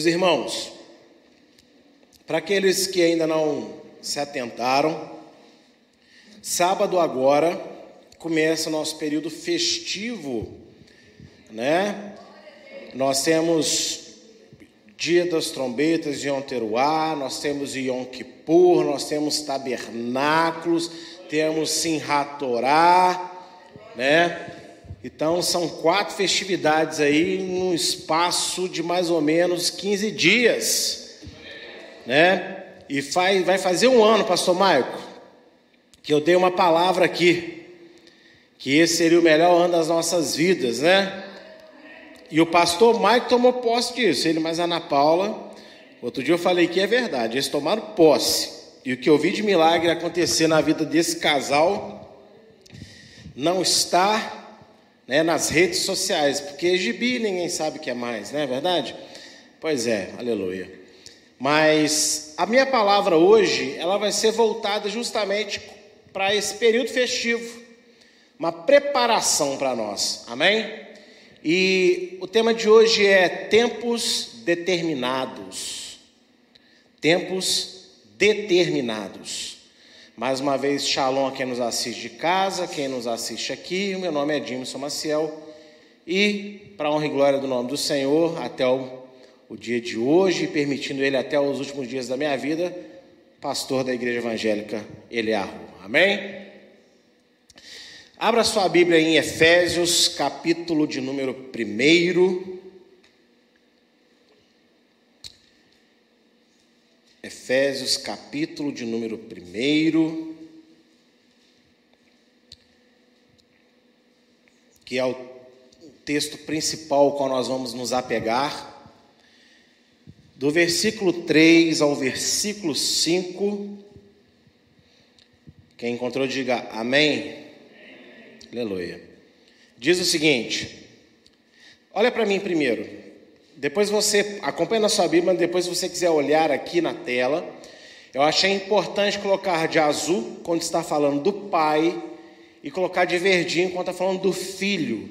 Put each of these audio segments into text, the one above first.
Meus irmãos, para aqueles que ainda não se atentaram, sábado agora começa o nosso período festivo, né? Nós temos Dia das Trombetas Yom Teruá, nós temos Yom Kippur, nós temos tabernáculos, temos Simchat Torá, né? Então são quatro festividades aí num espaço de mais ou menos 15 dias, né? E faz, vai fazer um ano, Pastor Maico, que eu dei uma palavra aqui, que esse seria o melhor ano das nossas vidas, né? E o pastor Maico tomou posse disso, ele mais Ana Paula. Outro dia eu falei que é verdade, eles tomaram posse. E o que eu vi de milagre acontecer na vida desse casal não está né, nas redes sociais, porque gibi ninguém sabe o que é mais, não é verdade? Pois é, aleluia. Mas a minha palavra hoje, ela vai ser voltada justamente para esse período festivo, uma preparação para nós, amém? E o tema de hoje é tempos determinados. Tempos determinados. Mais uma vez, shalom a quem nos assiste de casa, quem nos assiste aqui. O meu nome é Dimson Maciel. E, para honra e glória do nome do Senhor, até o, o dia de hoje, permitindo Ele até os últimos dias da minha vida, pastor da Igreja Evangélica Eliarro. Amém? Abra sua Bíblia em Efésios, capítulo de número 1. Efésios, capítulo de número 1, que é o texto principal ao qual nós vamos nos apegar. Do versículo 3 ao versículo 5. Quem encontrou, diga amém. Aleluia. Diz o seguinte: olha para mim primeiro. Depois você acompanha na sua Bíblia, depois se você quiser olhar aqui na tela, eu achei importante colocar de azul quando está falando do pai e colocar de verdinho quando está falando do filho,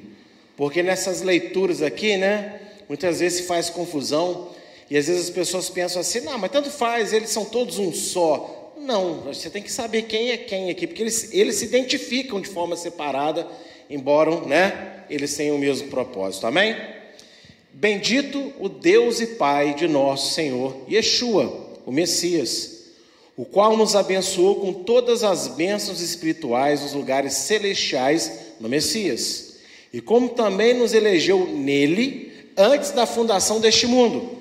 porque nessas leituras aqui, né, muitas vezes se faz confusão e às vezes as pessoas pensam assim, não, mas tanto faz, eles são todos um só. Não, você tem que saber quem é quem aqui, porque eles, eles se identificam de forma separada, embora, né, eles tenham o mesmo propósito. Amém? Bendito o Deus e Pai de nosso Senhor Yeshua, o Messias, o qual nos abençoou com todas as bênçãos espirituais nos lugares celestiais no Messias, e como também nos elegeu nele antes da fundação deste mundo,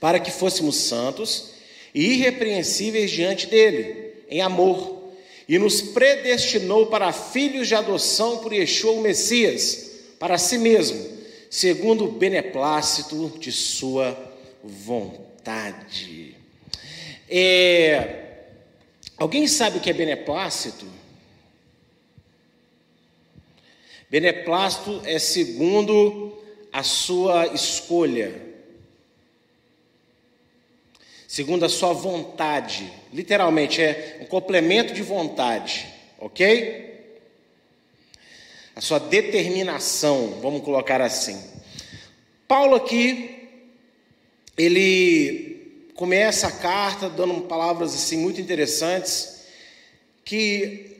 para que fôssemos santos e irrepreensíveis diante dele, em amor, e nos predestinou para filhos de adoção por Yeshua o Messias, para si mesmo segundo o beneplácito de sua vontade. É, alguém sabe o que é beneplácito? Beneplácito é segundo a sua escolha, segundo a sua vontade. Literalmente é um complemento de vontade, ok? A sua determinação, vamos colocar assim. Paulo aqui, ele começa a carta dando palavras assim muito interessantes, que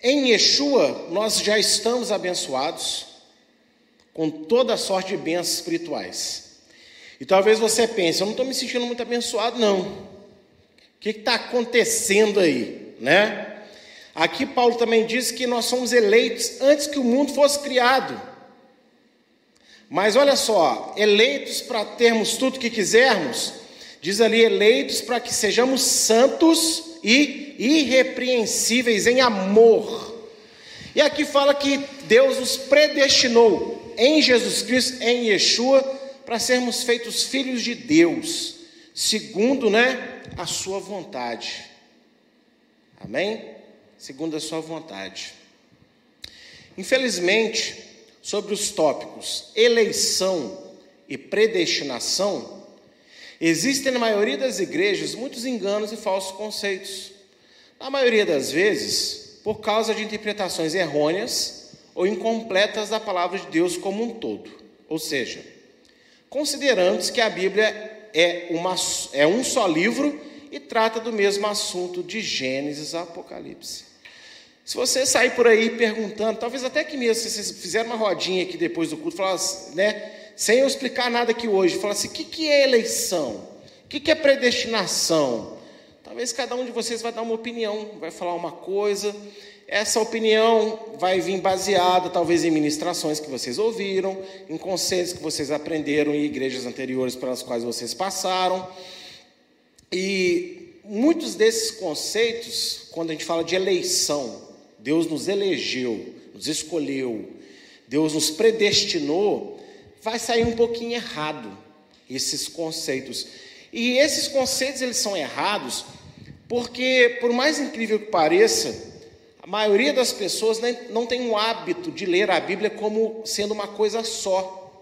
em Yeshua nós já estamos abençoados com toda sorte de bênçãos espirituais. E talvez você pense, eu não estou me sentindo muito abençoado, não. O que está acontecendo aí, né? Aqui Paulo também diz que nós somos eleitos antes que o mundo fosse criado. Mas olha só, eleitos para termos tudo que quisermos, diz ali eleitos para que sejamos santos e irrepreensíveis em amor. E aqui fala que Deus nos predestinou em Jesus Cristo, em Yeshua, para sermos feitos filhos de Deus, segundo, né, a sua vontade. Amém? Segundo a sua vontade. Infelizmente, sobre os tópicos eleição e predestinação, existem na maioria das igrejas muitos enganos e falsos conceitos. Na maioria das vezes, por causa de interpretações errôneas ou incompletas da palavra de Deus como um todo. Ou seja, considerando que a Bíblia é, uma, é um só livro e trata do mesmo assunto de Gênesis a Apocalipse. Se você sair por aí perguntando, talvez até que mesmo, se vocês fizerem uma rodinha aqui depois do culto, falasse, né, sem eu explicar nada aqui hoje, falar assim: o que, é eleição? O que, que é predestinação? Talvez cada um de vocês vai dar uma opinião, vai falar uma coisa. Essa opinião vai vir baseada, talvez, em ministrações que vocês ouviram, em conselhos que vocês aprenderam em igrejas anteriores pelas quais vocês passaram. E muitos desses conceitos, quando a gente fala de eleição, Deus nos elegeu, nos escolheu, Deus nos predestinou, vai sair um pouquinho errado esses conceitos. E esses conceitos eles são errados porque, por mais incrível que pareça, a maioria das pessoas não tem o hábito de ler a Bíblia como sendo uma coisa só.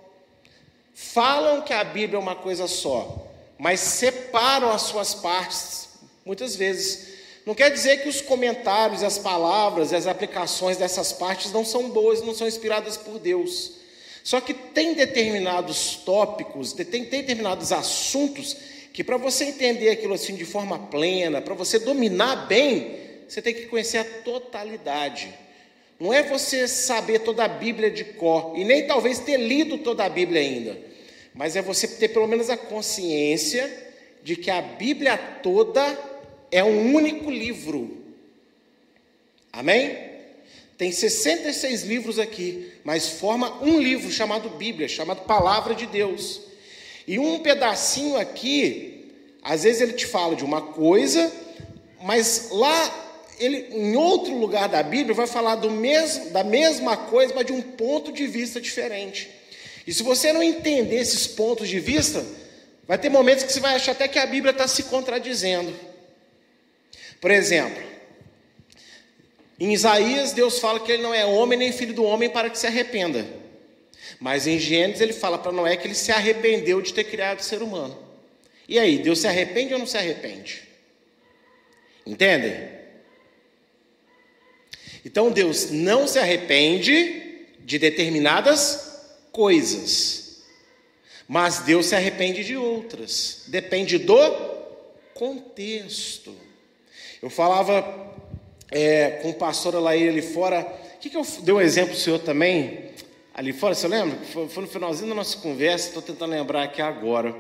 Falam que a Bíblia é uma coisa só, mas separam as suas partes, muitas vezes. Não quer dizer que os comentários, as palavras as aplicações dessas partes não são boas, não são inspiradas por Deus. Só que tem determinados tópicos, tem determinados assuntos que para você entender aquilo assim de forma plena, para você dominar bem, você tem que conhecer a totalidade. Não é você saber toda a Bíblia de cor, e nem talvez ter lido toda a Bíblia ainda, mas é você ter pelo menos a consciência de que a Bíblia toda é um único livro. Amém? Tem 66 livros aqui, mas forma um livro chamado Bíblia, chamado Palavra de Deus. E um pedacinho aqui, às vezes ele te fala de uma coisa, mas lá ele, em outro lugar da Bíblia, vai falar mesmo, da mesma coisa, mas de um ponto de vista diferente. E se você não entender esses pontos de vista, vai ter momentos que você vai achar até que a Bíblia está se contradizendo. Por exemplo, em Isaías, Deus fala que ele não é homem nem filho do homem para que se arrependa. Mas em Gênesis ele fala para Noé que ele se arrependeu de ter criado o ser humano. E aí, Deus se arrepende ou não se arrepende? Entendem? Então Deus não se arrepende de determinadas coisas, mas Deus se arrepende de outras. Depende do contexto. Eu falava é, com o pastor Alair ali fora. Que, que eu dei um exemplo para o senhor também? ali fora, você lembra? Foi, foi no finalzinho da nossa conversa, estou tentando lembrar aqui agora.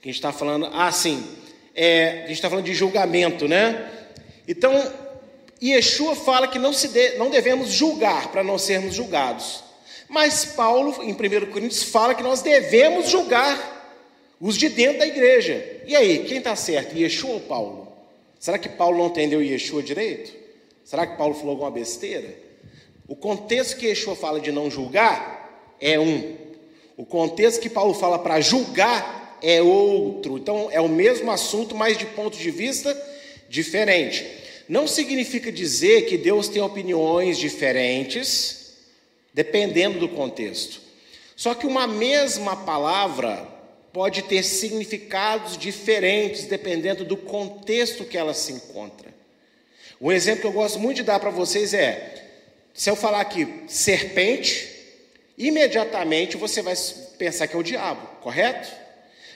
Que a gente está falando. Ah, sim. É, a gente está falando de julgamento, né? Então, Yeshua fala que não, se de, não devemos julgar para não sermos julgados. Mas Paulo, em 1 Coríntios, fala que nós devemos julgar os de dentro da igreja. E aí, quem está certo, Yeshua ou Paulo? Será que Paulo não entendeu Yeshua direito? Será que Paulo falou alguma besteira? O contexto que Yeshua fala de não julgar é um. O contexto que Paulo fala para julgar é outro. Então é o mesmo assunto, mas de ponto de vista diferente. Não significa dizer que Deus tem opiniões diferentes, dependendo do contexto. Só que uma mesma palavra pode ter significados diferentes dependendo do contexto que ela se encontra. Um exemplo que eu gosto muito de dar para vocês é: se eu falar aqui serpente, imediatamente você vai pensar que é o diabo, correto?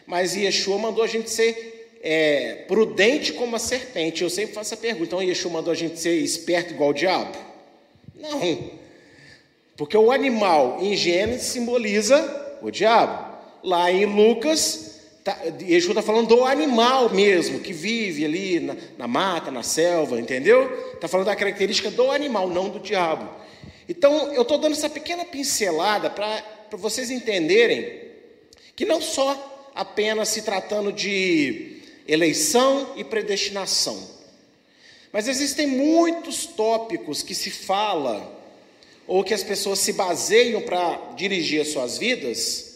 Mas Yeshua mandou a gente ser é, prudente como a serpente. Eu sempre faço a pergunta: então Yeshua mandou a gente ser esperto igual o diabo? Não. Porque o animal em Gênesis simboliza o diabo. Lá em Lucas, tá, Yeshua está falando do animal mesmo, que vive ali na, na mata, na selva, entendeu? Está falando da característica do animal, não do diabo. Então, eu estou dando essa pequena pincelada para vocês entenderem que não só apenas se tratando de eleição e predestinação, mas existem muitos tópicos que se fala ou que as pessoas se baseiam para dirigir as suas vidas,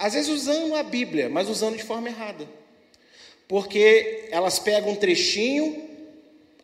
às vezes usando a Bíblia, mas usando de forma errada. Porque elas pegam um trechinho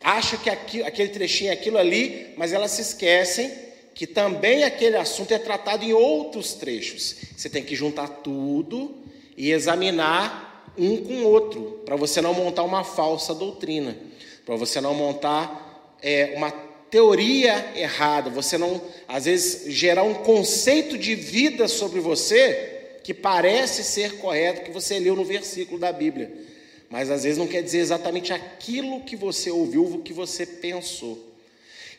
acham que aquele trechinho é aquilo ali, mas elas se esquecem que também aquele assunto é tratado em outros trechos. Você tem que juntar tudo e examinar um com o outro, para você não montar uma falsa doutrina, para você não montar é, uma teoria errada, você não, às vezes, gerar um conceito de vida sobre você que parece ser correto que você leu no versículo da Bíblia, mas às vezes não quer dizer exatamente aquilo que você ouviu, o que você pensou.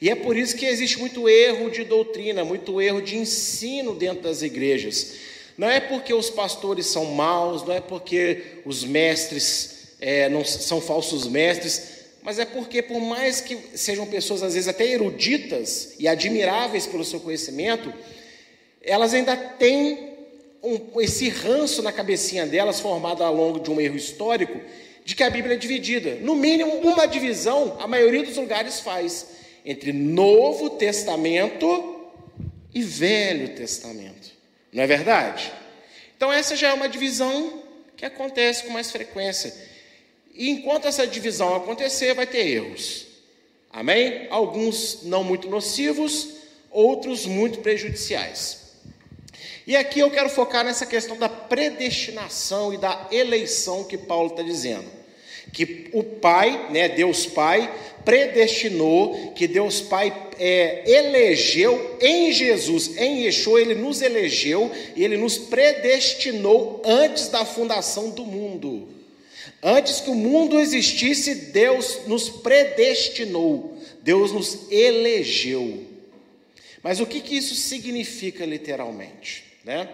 E é por isso que existe muito erro de doutrina, muito erro de ensino dentro das igrejas. Não é porque os pastores são maus, não é porque os mestres é, não são falsos mestres, mas é porque, por mais que sejam pessoas às vezes até eruditas e admiráveis pelo seu conhecimento, elas ainda têm um, esse ranço na cabecinha delas, formado ao longo de um erro histórico, de que a Bíblia é dividida. No mínimo, uma divisão, a maioria dos lugares faz, entre Novo Testamento e Velho Testamento. Não é verdade? Então, essa já é uma divisão que acontece com mais frequência. E enquanto essa divisão acontecer, vai ter erros. Amém? Alguns não muito nocivos, outros muito prejudiciais. E aqui eu quero focar nessa questão da predestinação e da eleição que Paulo está dizendo. Que o Pai, né, Deus Pai, predestinou, que Deus Pai é, elegeu em Jesus, em Yeshua, Ele nos elegeu e Ele nos predestinou antes da fundação do mundo. Antes que o mundo existisse, Deus nos predestinou, Deus nos elegeu. Mas o que, que isso significa literalmente? Né?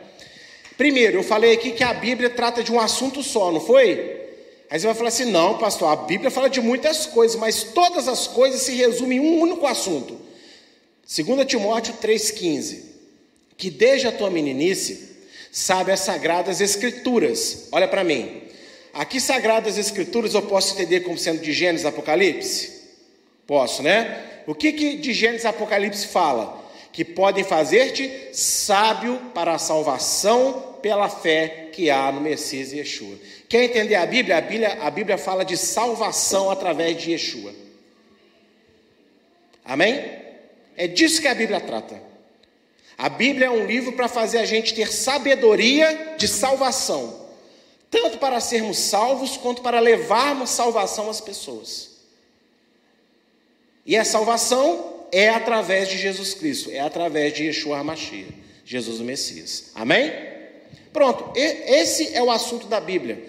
Primeiro, eu falei aqui que a Bíblia trata de um assunto só, não foi? Aí você vai falar assim: não, pastor, a Bíblia fala de muitas coisas, mas todas as coisas se resumem em um único assunto. 2 Timóteo 3,15: Que desde a tua meninice sabe as sagradas Escrituras. Olha para mim. Aqui, sagradas Escrituras, eu posso entender como sendo de Gênesis Apocalipse? Posso, né? O que, que de Gênesis Apocalipse fala? Que podem fazer-te sábio para a salvação pela fé que há no Messias e Yeshua. Quer entender a Bíblia? A Bíblia, a Bíblia fala de salvação através de Yeshua. Amém? É disso que a Bíblia trata. A Bíblia é um livro para fazer a gente ter sabedoria de salvação, tanto para sermos salvos quanto para levarmos salvação às pessoas. E a salvação é através de Jesus Cristo, é através de Yeshua HaMashiach, Jesus o Messias. Amém? Pronto, esse é o assunto da Bíblia.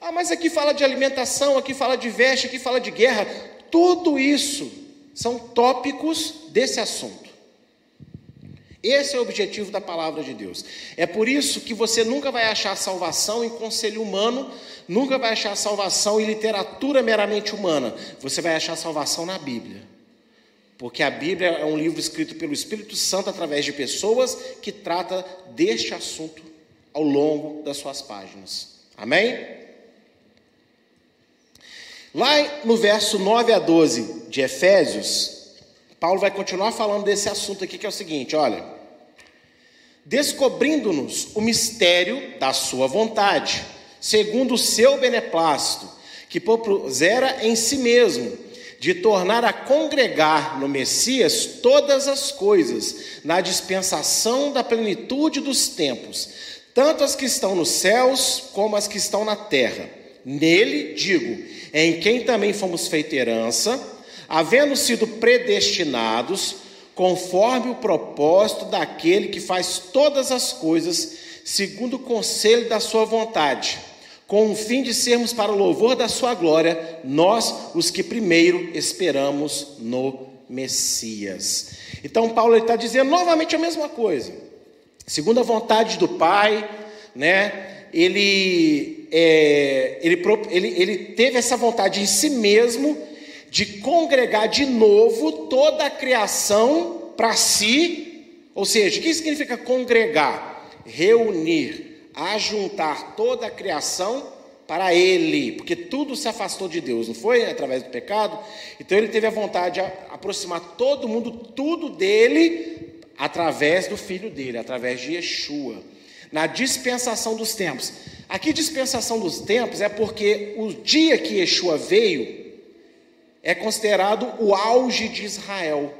Ah, mas aqui fala de alimentação, aqui fala de veste, aqui fala de guerra. Tudo isso são tópicos desse assunto. Esse é o objetivo da palavra de Deus. É por isso que você nunca vai achar salvação em conselho humano, nunca vai achar salvação em literatura meramente humana. Você vai achar salvação na Bíblia. Porque a Bíblia é um livro escrito pelo Espírito Santo através de pessoas que trata deste assunto ao longo das suas páginas. Amém? Lá no verso 9 a 12 de Efésios, Paulo vai continuar falando desse assunto aqui, que é o seguinte: olha. Descobrindo-nos o mistério da Sua vontade, segundo o seu beneplácito, que propusera em si mesmo de tornar a congregar no Messias todas as coisas, na dispensação da plenitude dos tempos, tanto as que estão nos céus como as que estão na terra. Nele, digo, em quem também fomos feita herança, havendo sido predestinados, conforme o propósito daquele que faz todas as coisas, segundo o conselho da sua vontade com o fim de sermos para o louvor da sua glória, nós, os que primeiro esperamos no Messias. Então, Paulo está dizendo novamente a mesma coisa. Segundo a vontade do Pai, né, ele, é, ele, ele, ele teve essa vontade em si mesmo de congregar de novo toda a criação para si. Ou seja, o que significa congregar? Reunir ajuntar toda a criação para ele, porque tudo se afastou de Deus, não foi? Através do pecado. Então ele teve a vontade de aproximar todo mundo, tudo dele, através do filho dele, através de Yeshua. Na dispensação dos tempos. Aqui, dispensação dos tempos é porque o dia que Yeshua veio é considerado o auge de Israel.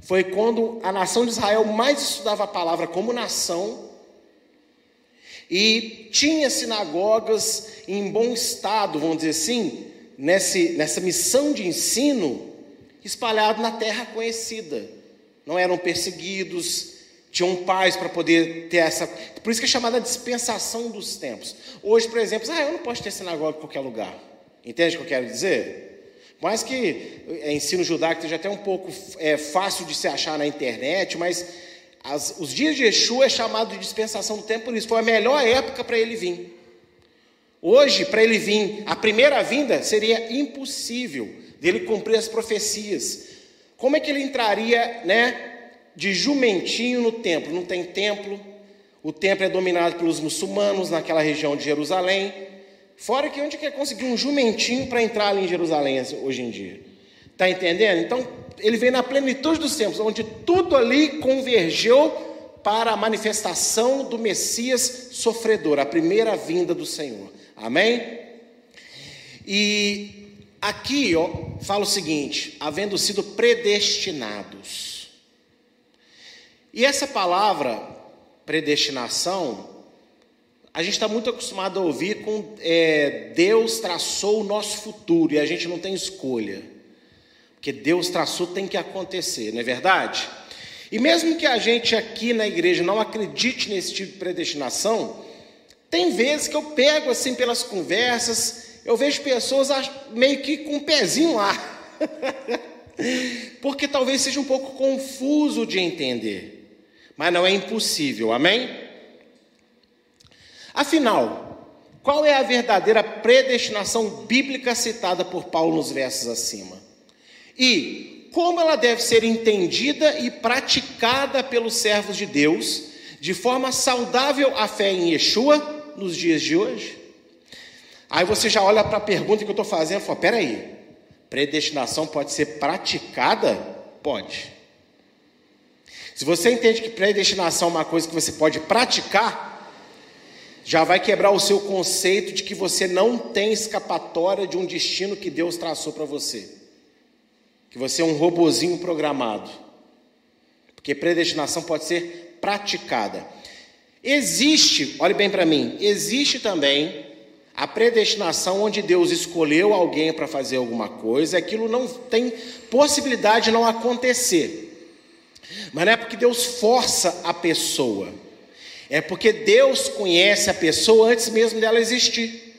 Foi quando a nação de Israel mais estudava a palavra como nação e tinha sinagogas em bom estado, vamos dizer assim, nesse, nessa missão de ensino, espalhado na terra conhecida. Não eram perseguidos, tinham pais para poder ter essa. Por isso que é chamada dispensação dos tempos. Hoje, por exemplo, ah, eu não posso ter sinagoga em qualquer lugar. Entende o que eu quero dizer? Mais que é, ensino judaico esteja até um pouco é, fácil de se achar na internet, mas as, os dias de Yeshua é chamado de dispensação do tempo por isso. Foi a melhor época para ele vir. Hoje, para ele vir, a primeira vinda seria impossível dele cumprir as profecias. Como é que ele entraria, né, de jumentinho no templo. Não tem templo. O templo é dominado pelos muçulmanos naquela região de Jerusalém. Fora que onde quer conseguir um jumentinho para entrar ali em Jerusalém hoje em dia? Está entendendo? Então, ele vem na plenitude dos tempos, onde tudo ali convergeu para a manifestação do Messias sofredor, a primeira vinda do Senhor. Amém? E aqui, ó, fala o seguinte: havendo sido predestinados. E essa palavra, predestinação, a gente está muito acostumado a ouvir com é, Deus traçou o nosso futuro e a gente não tem escolha. Porque Deus traçou tem que acontecer, não é verdade? E mesmo que a gente aqui na igreja não acredite nesse tipo de predestinação, tem vezes que eu pego assim pelas conversas, eu vejo pessoas meio que com um pezinho lá. Porque talvez seja um pouco confuso de entender mas não é impossível, amém? Afinal, qual é a verdadeira predestinação bíblica citada por Paulo nos versos acima? E como ela deve ser entendida e praticada pelos servos de Deus de forma saudável a fé em Yeshua nos dias de hoje? Aí você já olha para a pergunta que eu estou fazendo e fala: peraí, predestinação pode ser praticada? Pode. Se você entende que predestinação é uma coisa que você pode praticar, já vai quebrar o seu conceito de que você não tem escapatória de um destino que Deus traçou para você. Que você é um robozinho programado. Porque predestinação pode ser praticada. Existe, olhe bem para mim, existe também a predestinação onde Deus escolheu alguém para fazer alguma coisa, aquilo não tem possibilidade de não acontecer. Mas não é porque Deus força a pessoa, é porque Deus conhece a pessoa antes mesmo dela existir.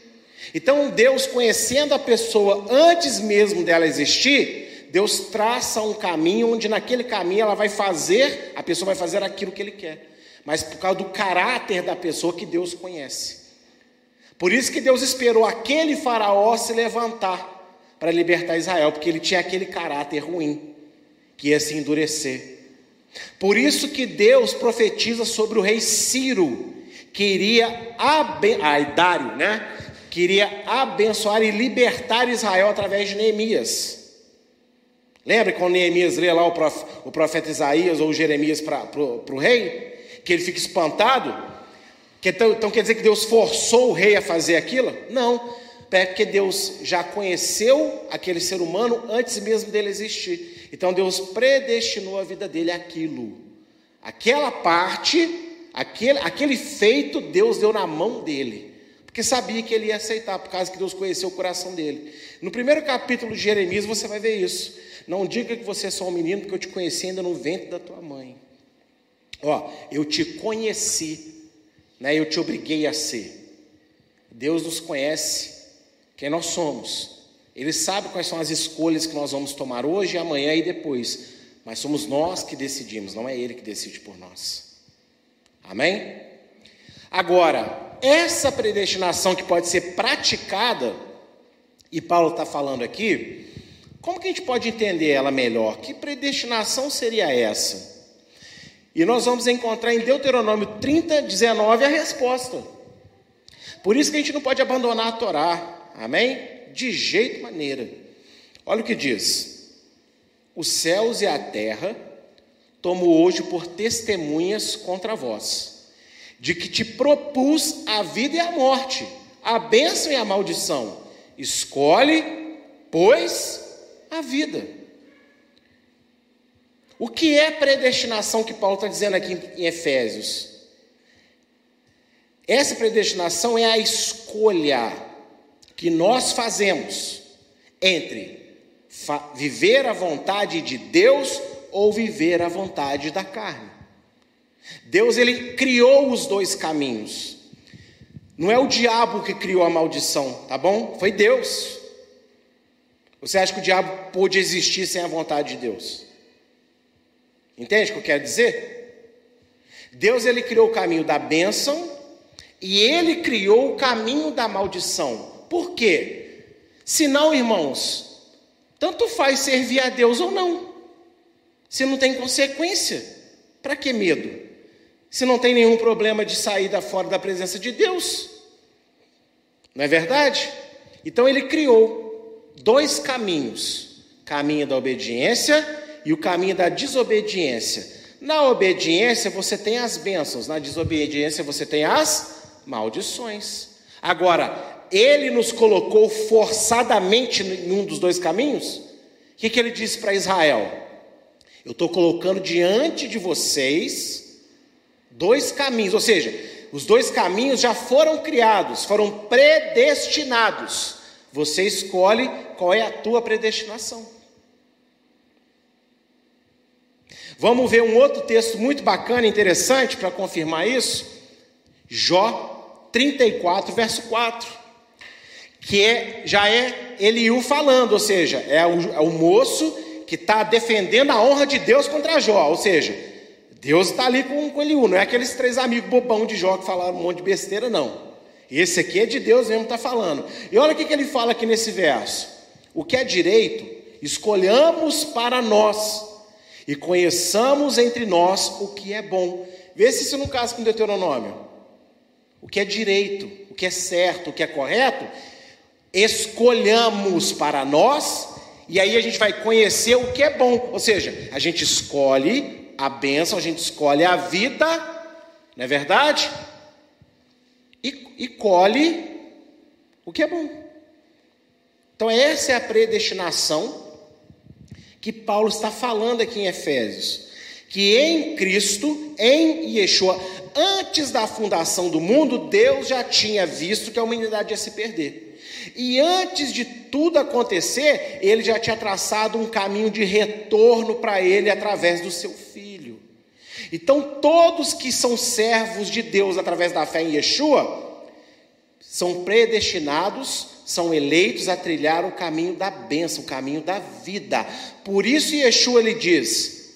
Então, Deus conhecendo a pessoa antes mesmo dela existir, Deus traça um caminho onde naquele caminho ela vai fazer, a pessoa vai fazer aquilo que ele quer. Mas por causa do caráter da pessoa que Deus conhece. Por isso que Deus esperou aquele faraó se levantar para libertar Israel, porque ele tinha aquele caráter ruim, que ia se endurecer. Por isso que Deus profetiza sobre o rei Ciro, que iria abençoar, Dário, né? Queria abençoar e libertar Israel através de Neemias. Lembra quando Neemias lê lá o profeta, Isaías ou Jeremias para o rei? Que ele fica espantado? Que então, então quer dizer que Deus forçou o rei a fazer aquilo? Não, é porque Deus já conheceu aquele ser humano antes mesmo dele existir. Então Deus predestinou a vida dele àquilo. Aquela parte, aquele, aquele feito, Deus deu na mão dele. Porque sabia que ele ia aceitar, por causa que Deus conheceu o coração dele. No primeiro capítulo de Jeremias você vai ver isso. Não diga que você é só um menino, porque eu te conheci ainda no ventre da tua mãe. Ó, eu te conheci, né? eu te obriguei a ser. Deus nos conhece, quem nós somos. Ele sabe quais são as escolhas que nós vamos tomar hoje, amanhã e depois. Mas somos nós que decidimos, não é Ele que decide por nós. Amém? Agora, essa predestinação que pode ser praticada, e Paulo está falando aqui, como que a gente pode entender ela melhor? Que predestinação seria essa? E nós vamos encontrar em Deuteronômio 30, 19 a resposta. Por isso que a gente não pode abandonar a Torá. Amém? de jeito maneira. Olha o que diz: Os céus e a terra tomo hoje por testemunhas contra vós, de que te propus a vida e a morte, a bênção e a maldição. Escolhe, pois, a vida. O que é predestinação que Paulo está dizendo aqui em Efésios? Essa predestinação é a escolha que nós fazemos entre viver a vontade de Deus ou viver a vontade da carne. Deus ele criou os dois caminhos. Não é o diabo que criou a maldição, tá bom? Foi Deus. Você acha que o diabo pôde existir sem a vontade de Deus? Entende o que eu quero dizer? Deus ele criou o caminho da bênção e ele criou o caminho da maldição. Por quê? Senão, irmãos, tanto faz servir a Deus ou não. Se não tem consequência, para que medo? Se não tem nenhum problema de sair da fora da presença de Deus. Não é verdade? Então ele criou dois caminhos: caminho da obediência e o caminho da desobediência. Na obediência você tem as bênçãos, na desobediência você tem as maldições. Agora, ele nos colocou forçadamente em um dos dois caminhos? O que, que ele disse para Israel? Eu estou colocando diante de vocês dois caminhos, ou seja, os dois caminhos já foram criados, foram predestinados. Você escolhe qual é a tua predestinação. Vamos ver um outro texto muito bacana, interessante para confirmar isso. Jó 34, verso 4, que é, já é Eliú falando, ou seja, é o, é o moço que está defendendo a honra de Deus contra Jó, ou seja, Deus está ali com, com Eliú, não é aqueles três amigos bobão de Jó que falaram um monte de besteira, não. Esse aqui é de Deus mesmo está falando. E olha o que, que ele fala aqui nesse verso: o que é direito, escolhamos para nós e conheçamos entre nós o que é bom. Vê se isso não casa com Deuteronômio o que é direito, o que é certo, o que é correto, escolhamos para nós, e aí a gente vai conhecer o que é bom. Ou seja, a gente escolhe a bênção, a gente escolhe a vida, não é verdade? E, e colhe o que é bom. Então, essa é a predestinação que Paulo está falando aqui em Efésios. Que em Cristo, em Yeshua, antes da fundação do mundo, Deus já tinha visto que a humanidade ia se perder. E antes de tudo acontecer, ele já tinha traçado um caminho de retorno para ele através do seu filho. Então, todos que são servos de Deus através da fé em Yeshua, são predestinados, são eleitos a trilhar o caminho da bênção, o caminho da vida. Por isso, Yeshua ele diz: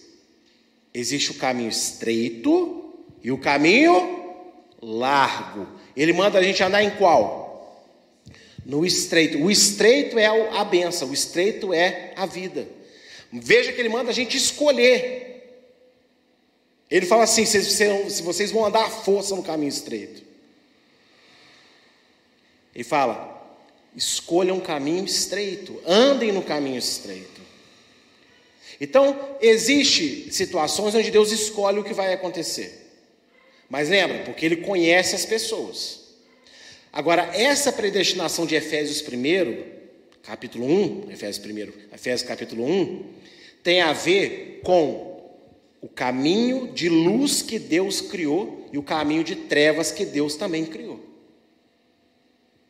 existe o caminho estreito e o caminho largo. Ele manda a gente andar em qual? No estreito. O estreito é a benção, o estreito é a vida. Veja que ele manda a gente escolher. Ele fala assim: se vocês vão andar à força no caminho estreito. Ele fala: escolham um caminho estreito, andem no caminho estreito. Então, existe situações onde Deus escolhe o que vai acontecer. Mas lembra, porque ele conhece as pessoas. Agora, essa predestinação de Efésios 1, capítulo 1, Efésios 1, Efésios capítulo 1, tem a ver com o caminho de luz que Deus criou e o caminho de trevas que Deus também criou.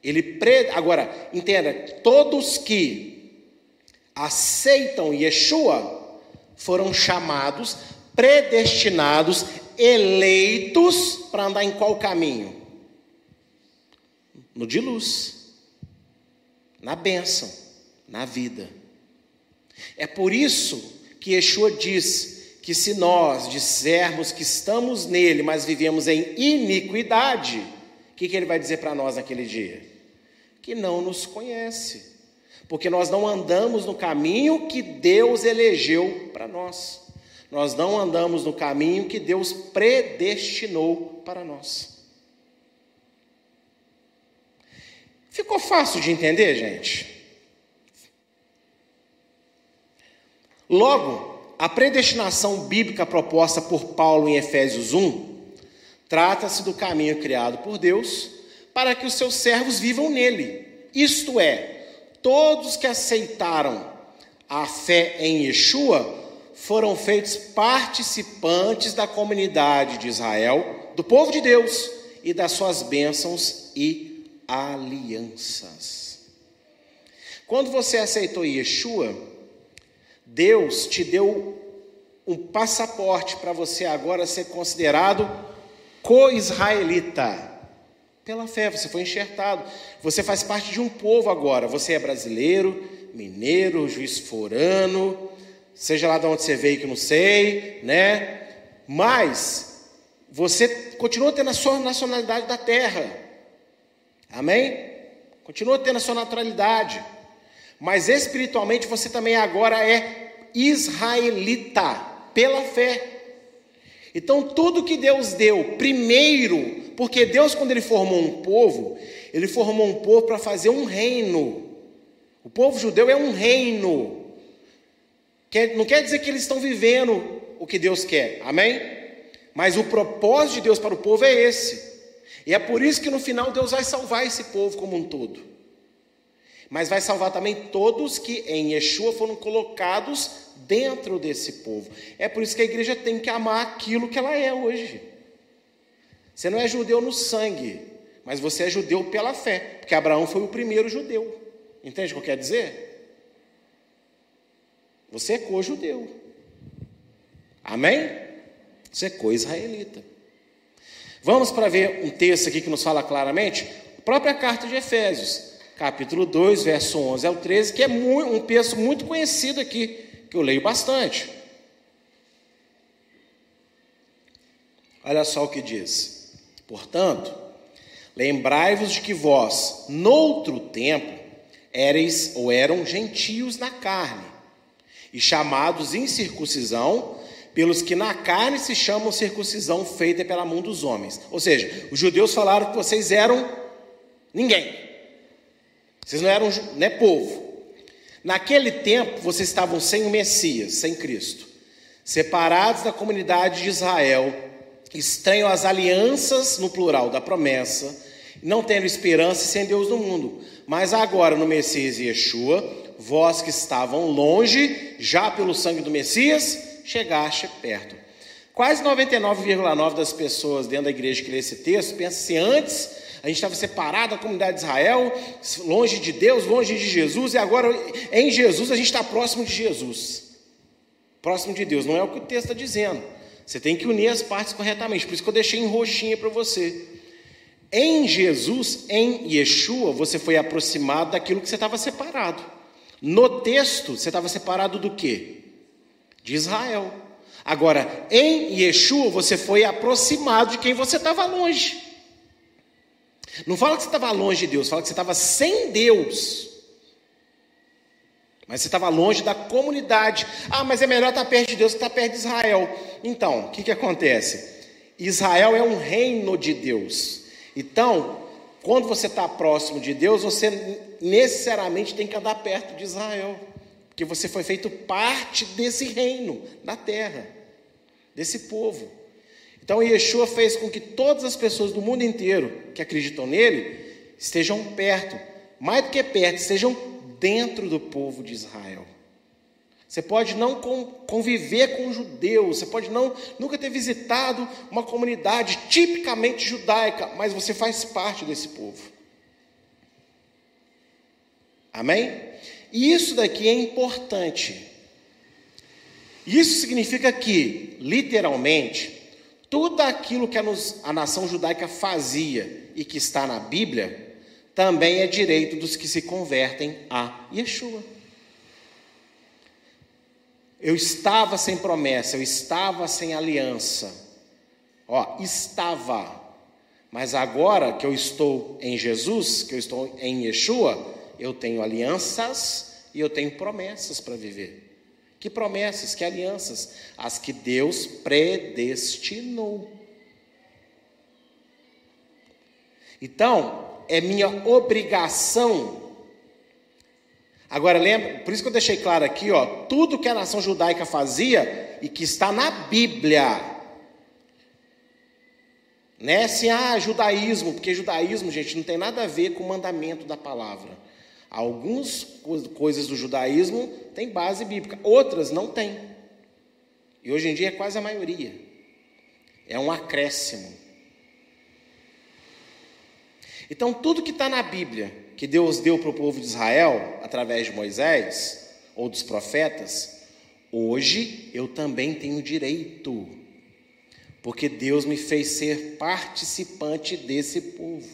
Ele pre... agora, entenda, todos que aceitam Yeshua foram chamados, predestinados, eleitos para andar em qual caminho? No de luz, na bênção, na vida. É por isso que Yeshua diz que se nós dissermos que estamos nele, mas vivemos em iniquidade, o que, que ele vai dizer para nós naquele dia? Que não nos conhece, porque nós não andamos no caminho que Deus elegeu para nós. Nós não andamos no caminho que Deus predestinou para nós. Ficou fácil de entender, gente? Logo, a predestinação bíblica proposta por Paulo em Efésios 1 trata-se do caminho criado por Deus para que os seus servos vivam nele. Isto é, todos que aceitaram a fé em Yeshua foram feitos participantes da comunidade de Israel, do povo de Deus e das suas bênçãos e alianças. Quando você aceitou Yeshua, Deus te deu um passaporte para você agora ser considerado co-israelita. Pela fé, você foi enxertado. Você faz parte de um povo agora. Você é brasileiro, mineiro, juiz forano, seja lá de onde você veio que não sei, né? Mas você continua tendo a sua nacionalidade da terra. Amém? Continua tendo a sua naturalidade. Mas espiritualmente você também agora é israelita pela fé. Então, tudo que Deus deu primeiro, porque Deus, quando Ele formou um povo, Ele formou um povo para fazer um reino. O povo judeu é um reino. Não quer dizer que eles estão vivendo o que Deus quer, amém? Mas o propósito de Deus para o povo é esse. E é por isso que no final Deus vai salvar esse povo como um todo. Mas vai salvar também todos que em Yeshua foram colocados dentro desse povo. É por isso que a igreja tem que amar aquilo que ela é hoje. Você não é judeu no sangue, mas você é judeu pela fé, porque Abraão foi o primeiro judeu. Entende o que eu quero dizer? Você é co-judeu. Amém? Você é co-israelita. Vamos para ver um texto aqui que nos fala claramente, a própria carta de Efésios, capítulo 2, verso 11 ao 13, que é um texto muito conhecido aqui que eu leio bastante. Olha só o que diz. Portanto, lembrai-vos de que vós, noutro tempo, éreis ou eram gentios na carne, e chamados incircuncisão, pelos que na carne se chamam circuncisão feita pela mão dos homens. Ou seja, os judeus falaram que vocês eram ninguém. Vocês não eram né, povo. Naquele tempo, vocês estavam sem o Messias, sem Cristo, separados da comunidade de Israel, estranhos às alianças, no plural, da promessa, não tendo esperança e sem Deus no mundo. Mas agora, no Messias e Yeshua, vós que estavam longe, já pelo sangue do Messias, chegaste perto. Quase 99,9% das pessoas dentro da igreja que lê esse texto pensam assim, antes a gente estava separado da comunidade de Israel, longe de Deus, longe de Jesus, e agora em Jesus a gente está próximo de Jesus, próximo de Deus. Não é o que o texto está dizendo. Você tem que unir as partes corretamente. Por isso que eu deixei em roxinha para você. Em Jesus, em Yeshua, você foi aproximado daquilo que você estava separado. No texto, você estava separado do quê? De Israel. Agora, em Yeshua, você foi aproximado de quem você estava longe. Não fala que você estava longe de Deus, fala que você estava sem Deus. Mas você estava longe da comunidade. Ah, mas é melhor estar perto de Deus que estar perto de Israel. Então, o que, que acontece? Israel é um reino de Deus. Então, quando você está próximo de Deus, você necessariamente tem que andar perto de Israel. Porque você foi feito parte desse reino na terra, desse povo. Então Yeshua fez com que todas as pessoas do mundo inteiro que acreditam nele estejam perto, mais do que perto, estejam dentro do povo de Israel. Você pode não conviver com judeus, você pode não nunca ter visitado uma comunidade tipicamente judaica, mas você faz parte desse povo. Amém? E isso daqui é importante. Isso significa que, literalmente, tudo aquilo que a, nação judaica fazia e que está na Bíblia, também é direito dos que se convertem a Yeshua. Eu estava sem promessa, eu estava sem aliança. Ó, estava. Mas agora que eu estou em Jesus, que eu estou em Yeshua, eu tenho alianças e eu tenho promessas para viver. Que promessas, que alianças? As que Deus predestinou. Então, é minha obrigação. Agora lembra, por isso que eu deixei claro aqui, ó, tudo que a nação judaica fazia e que está na Bíblia. Né? Assim, ah, judaísmo, porque judaísmo, gente, não tem nada a ver com o mandamento da palavra. Algumas coisas do judaísmo têm base bíblica, outras não têm. E hoje em dia é quase a maioria. É um acréscimo. Então, tudo que está na Bíblia, que Deus deu para o povo de Israel, através de Moisés, ou dos profetas, hoje eu também tenho direito, porque Deus me fez ser participante desse povo.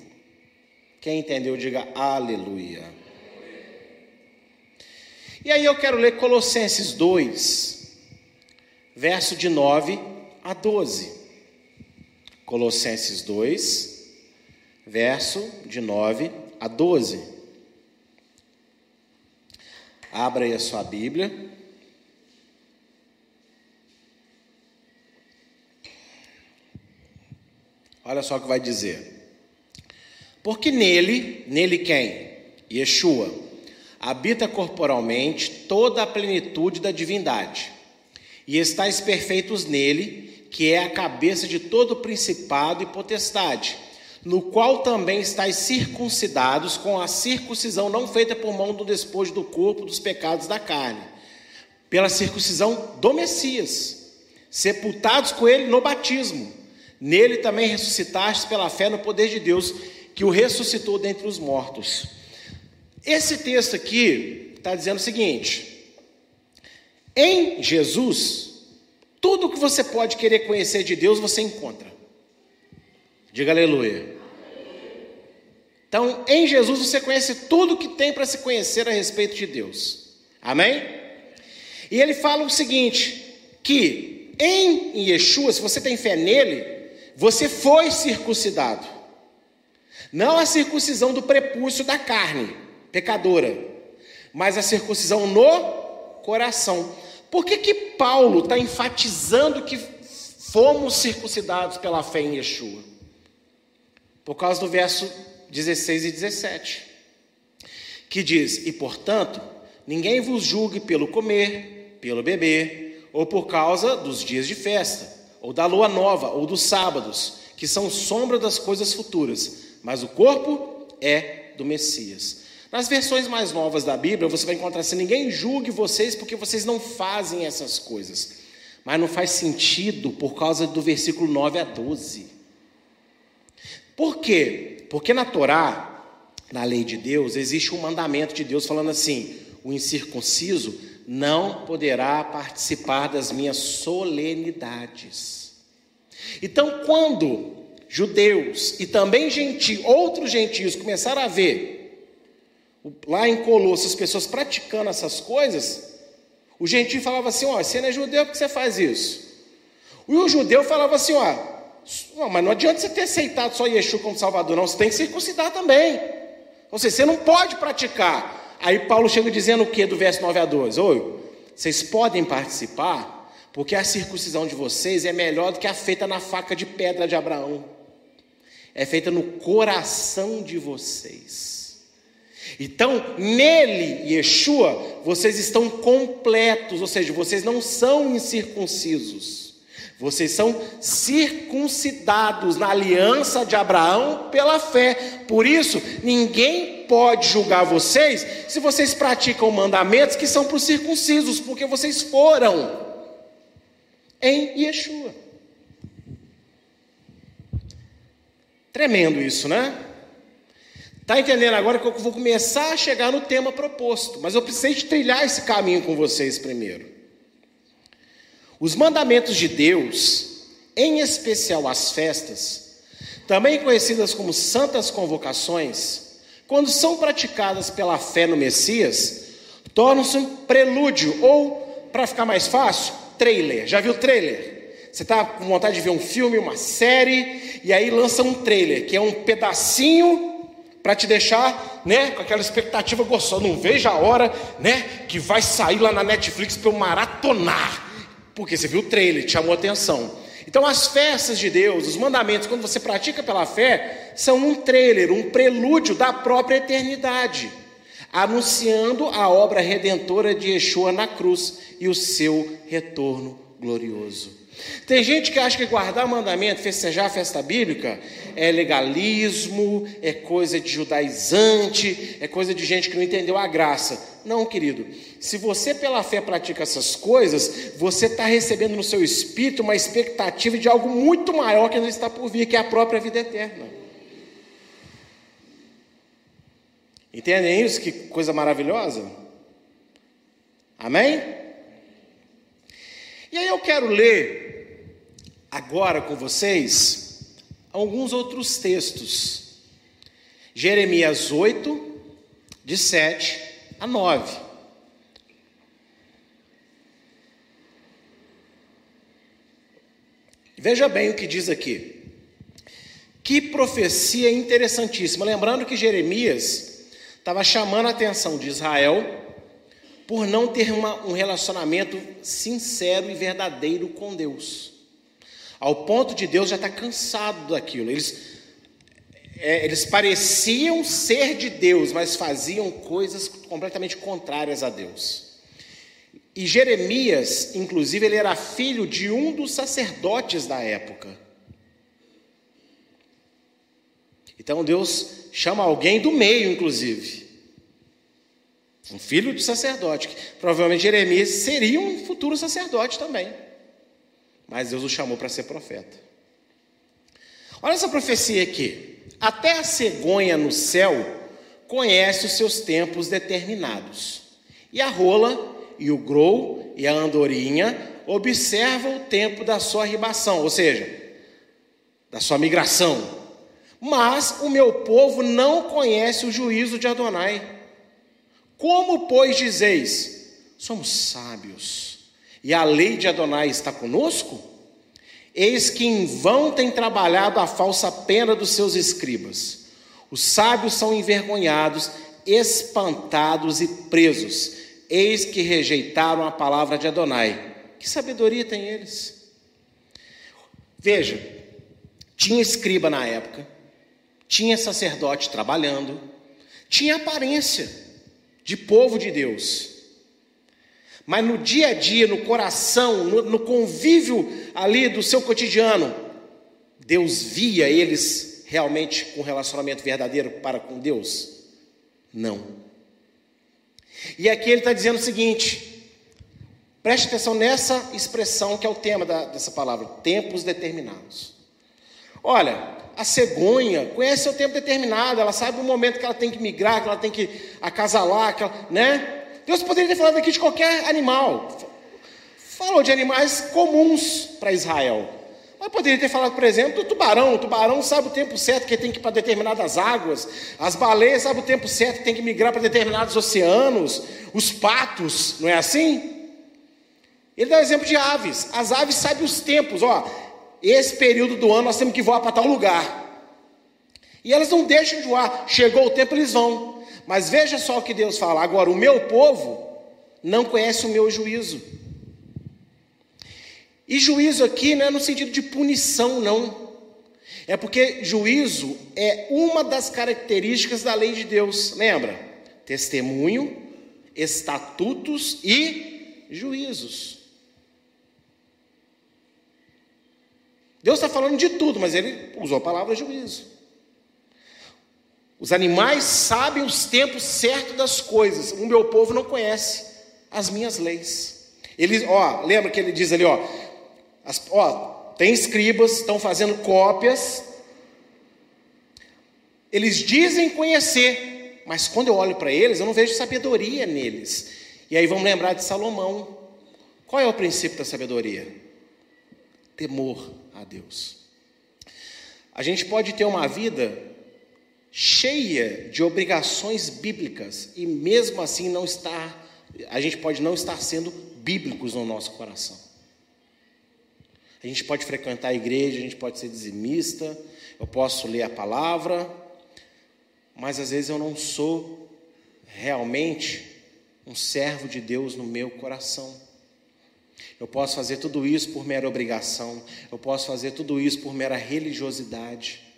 Quem entendeu, diga aleluia. E aí eu quero ler Colossenses 2, verso de 9 a 12. Colossenses 2, verso de 9 a 12. Abra aí a sua Bíblia. Olha só o que vai dizer. Porque nele, nele quem? Yeshua, habita corporalmente toda a plenitude da divindade, e estáis perfeitos nele, que é a cabeça de todo principado e potestade no qual também estáis circuncidados com a circuncisão não feita por mão do despojo do corpo dos pecados da carne, pela circuncisão do Messias, sepultados com ele no batismo. Nele também ressuscitastes pela fé no poder de Deus, que o ressuscitou dentre os mortos. Esse texto aqui está dizendo o seguinte: em Jesus, tudo que você pode querer conhecer de Deus, você encontra. Diga aleluia. Então, em Jesus você conhece tudo que tem para se conhecer a respeito de Deus. Amém? E ele fala o seguinte: que em Yeshua, se você tem fé nele, você foi circuncidado. Não a circuncisão do prepúcio da carne, pecadora, mas a circuncisão no coração. Por que, que Paulo está enfatizando que fomos circuncidados pela fé em Yeshua? Por causa do verso 16 e 17, que diz: E portanto, ninguém vos julgue pelo comer, pelo beber, ou por causa dos dias de festa, ou da lua nova, ou dos sábados, que são sombra das coisas futuras, mas o corpo é do Messias. Nas versões mais novas da Bíblia, você vai encontrar assim: ninguém julgue vocês porque vocês não fazem essas coisas. Mas não faz sentido por causa do versículo 9 a 12. Por quê? Porque na Torá, na lei de Deus, existe um mandamento de Deus falando assim: o incircunciso não poderá participar das minhas solenidades. Então, quando judeus e também gentios, outros gentios começaram a ver lá em Colosso as pessoas praticando essas coisas, o gentio falava assim: ó, você não é judeu, por que você faz isso? E o judeu falava assim: ó, mas não adianta você ter aceitado só Yeshua como Salvador, não. Você tem que circuncidar também. Ou seja, você não pode praticar. Aí Paulo chega dizendo o que do verso 9 a 12? Oi, vocês podem participar, porque a circuncisão de vocês é melhor do que a feita na faca de pedra de Abraão. É feita no coração de vocês. Então, nele, Yeshua, vocês estão completos, ou seja, vocês não são incircuncisos. Vocês são circuncidados na aliança de Abraão pela fé. Por isso, ninguém pode julgar vocês se vocês praticam mandamentos que são para os circuncisos, porque vocês foram em Yeshua. Tremendo isso, né? Está entendendo agora que eu vou começar a chegar no tema proposto, mas eu precisei de trilhar esse caminho com vocês primeiro. Os mandamentos de Deus, em especial as festas, também conhecidas como santas convocações, quando são praticadas pela fé no Messias, tornam-se um prelúdio ou, para ficar mais fácil, trailer. Já viu trailer? Você está com vontade de ver um filme, uma série, e aí lança um trailer, que é um pedacinho para te deixar, né, com aquela expectativa gostosa. Não veja a hora, né, que vai sair lá na Netflix para eu maratonar. Porque você viu o trailer, te chamou a atenção. Então, as festas de Deus, os mandamentos, quando você pratica pela fé, são um trailer, um prelúdio da própria eternidade, anunciando a obra redentora de Yeshua na cruz e o seu retorno glorioso. Tem gente que acha que guardar mandamento, festejar a festa bíblica, é legalismo, é coisa de judaizante, é coisa de gente que não entendeu a graça. Não, querido. Se você pela fé pratica essas coisas, você está recebendo no seu espírito uma expectativa de algo muito maior que ainda está por vir, que é a própria vida eterna. Entendem isso? Que coisa maravilhosa? Amém? E aí eu quero ler agora com vocês alguns outros textos. Jeremias 8, de 7 a 9. Veja bem o que diz aqui. Que profecia interessantíssima. Lembrando que Jeremias estava chamando a atenção de Israel por não ter uma, um relacionamento sincero e verdadeiro com Deus. Ao ponto de Deus já estar tá cansado daquilo. Eles, é, eles pareciam ser de Deus, mas faziam coisas completamente contrárias a Deus. E Jeremias, inclusive, ele era filho de um dos sacerdotes da época. Então Deus chama alguém do meio, inclusive. Um filho de sacerdote. Provavelmente Jeremias seria um futuro sacerdote também. Mas Deus o chamou para ser profeta. Olha essa profecia aqui. Até a cegonha no céu conhece os seus tempos determinados. E a rola, e o grou, e a andorinha observam o tempo da sua ribação, ou seja, da sua migração. Mas o meu povo não conhece o juízo de Adonai. Como, pois, dizeis: somos sábios, e a lei de Adonai está conosco? Eis que em vão tem trabalhado a falsa pena dos seus escribas. Os sábios são envergonhados, espantados e presos. Eis que rejeitaram a palavra de Adonai. Que sabedoria tem eles? Veja, tinha escriba na época, tinha sacerdote trabalhando, tinha aparência de povo de Deus. Mas no dia a dia, no coração, no, no convívio ali do seu cotidiano, Deus via eles realmente com relacionamento verdadeiro para com Deus? Não. E aqui ele está dizendo o seguinte: preste atenção nessa expressão que é o tema da, dessa palavra, tempos determinados. Olha, a cegonha conhece seu tempo determinado, ela sabe o momento que ela tem que migrar, que ela tem que acasalar, que ela, né? Deus poderia ter falado aqui de qualquer animal. Falou de animais comuns para Israel. Mas poderia ter falado, por exemplo, do tubarão. O tubarão sabe o tempo certo que tem que ir para determinadas águas. As baleias sabem o tempo certo que tem que migrar para determinados oceanos. Os patos, não é assim? Ele dá o exemplo de aves. As aves sabem os tempos. Ó, esse período do ano nós temos que voar para tal lugar. E elas não deixam de voar. Chegou o tempo, eles vão. Mas veja só o que Deus fala. Agora, o meu povo não conhece o meu juízo. E juízo aqui não é no sentido de punição, não. É porque juízo é uma das características da lei de Deus. Lembra? Testemunho, estatutos e juízos. Deus está falando de tudo, mas ele usou a palavra juízo. Os animais sabem os tempos certos das coisas. O meu povo não conhece as minhas leis. Ele, ó, lembra que ele diz ali, ó, as, ó, tem escribas, estão fazendo cópias. Eles dizem conhecer, mas quando eu olho para eles, eu não vejo sabedoria neles. E aí vamos lembrar de Salomão. Qual é o princípio da sabedoria? Temor a Deus. A gente pode ter uma vida cheia de obrigações bíblicas e mesmo assim não estar, a gente pode não estar sendo bíblicos no nosso coração. A gente pode frequentar a igreja, a gente pode ser dizimista, eu posso ler a palavra, mas às vezes eu não sou realmente um servo de Deus no meu coração. Eu posso fazer tudo isso por mera obrigação, eu posso fazer tudo isso por mera religiosidade.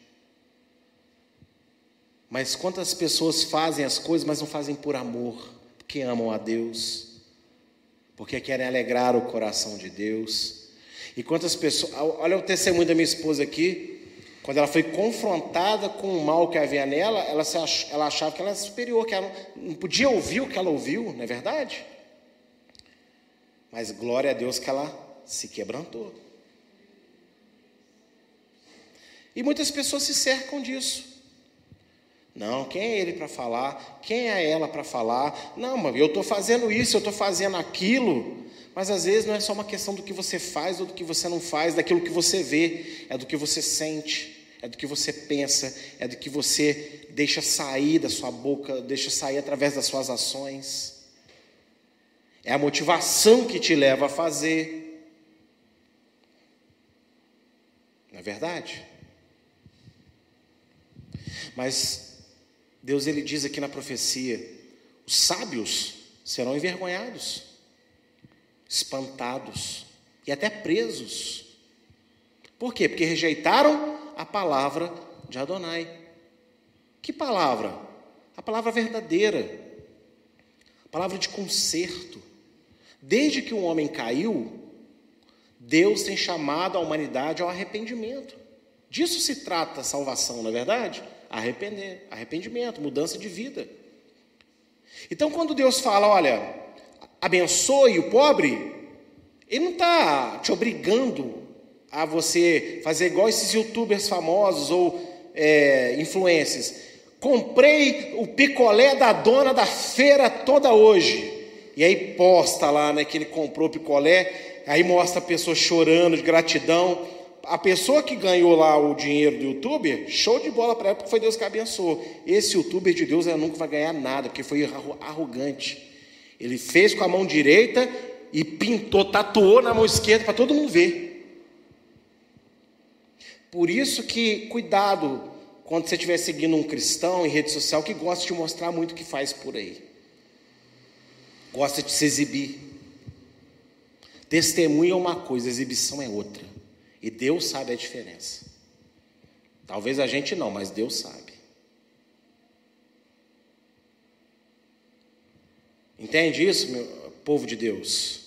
Mas quantas pessoas fazem as coisas, mas não fazem por amor, porque amam a Deus, porque querem alegrar o coração de Deus. E quantas pessoas, olha o testemunho da minha esposa aqui, quando ela foi confrontada com o mal que havia nela, ela, ach, ela achava que ela era superior, que ela não podia ouvir o que ela ouviu, não é verdade? Mas glória a Deus que ela se quebrantou. E muitas pessoas se cercam disso. Não, quem é ele para falar? Quem é ela para falar? Não, mas eu estou fazendo isso, eu estou fazendo aquilo. Mas às vezes não é só uma questão do que você faz ou do que você não faz, daquilo que você vê, é do que você sente, é do que você pensa, é do que você deixa sair da sua boca, deixa sair através das suas ações. É a motivação que te leva a fazer. Não é verdade? Mas Deus ele diz aqui na profecia: os sábios serão envergonhados, espantados e até presos. Por quê? Porque rejeitaram a palavra de Adonai. Que palavra? A palavra verdadeira, a palavra de conserto, Desde que o homem caiu, Deus tem chamado a humanidade ao arrependimento. Disso se trata a salvação, não é verdade? Arrepender, arrependimento, mudança de vida. Então, quando Deus fala, olha, abençoe o pobre, Ele não está te obrigando a você fazer igual esses youtubers famosos ou é, influencers. Comprei o picolé da dona da feira toda hoje. E aí posta lá, né, que ele comprou picolé, aí mostra a pessoa chorando de gratidão. A pessoa que ganhou lá o dinheiro do youtuber, show de bola para ela, porque foi Deus que abençoou. Esse youtuber de Deus ela nunca vai ganhar nada, porque foi arrogante. Ele fez com a mão direita e pintou, tatuou na mão esquerda para todo mundo ver. Por isso que cuidado quando você estiver seguindo um cristão em rede social que gosta de mostrar muito o que faz por aí gosta de se exibir. Testemunha é uma coisa, exibição é outra. E Deus sabe a diferença. Talvez a gente não, mas Deus sabe. Entende isso, meu povo de Deus?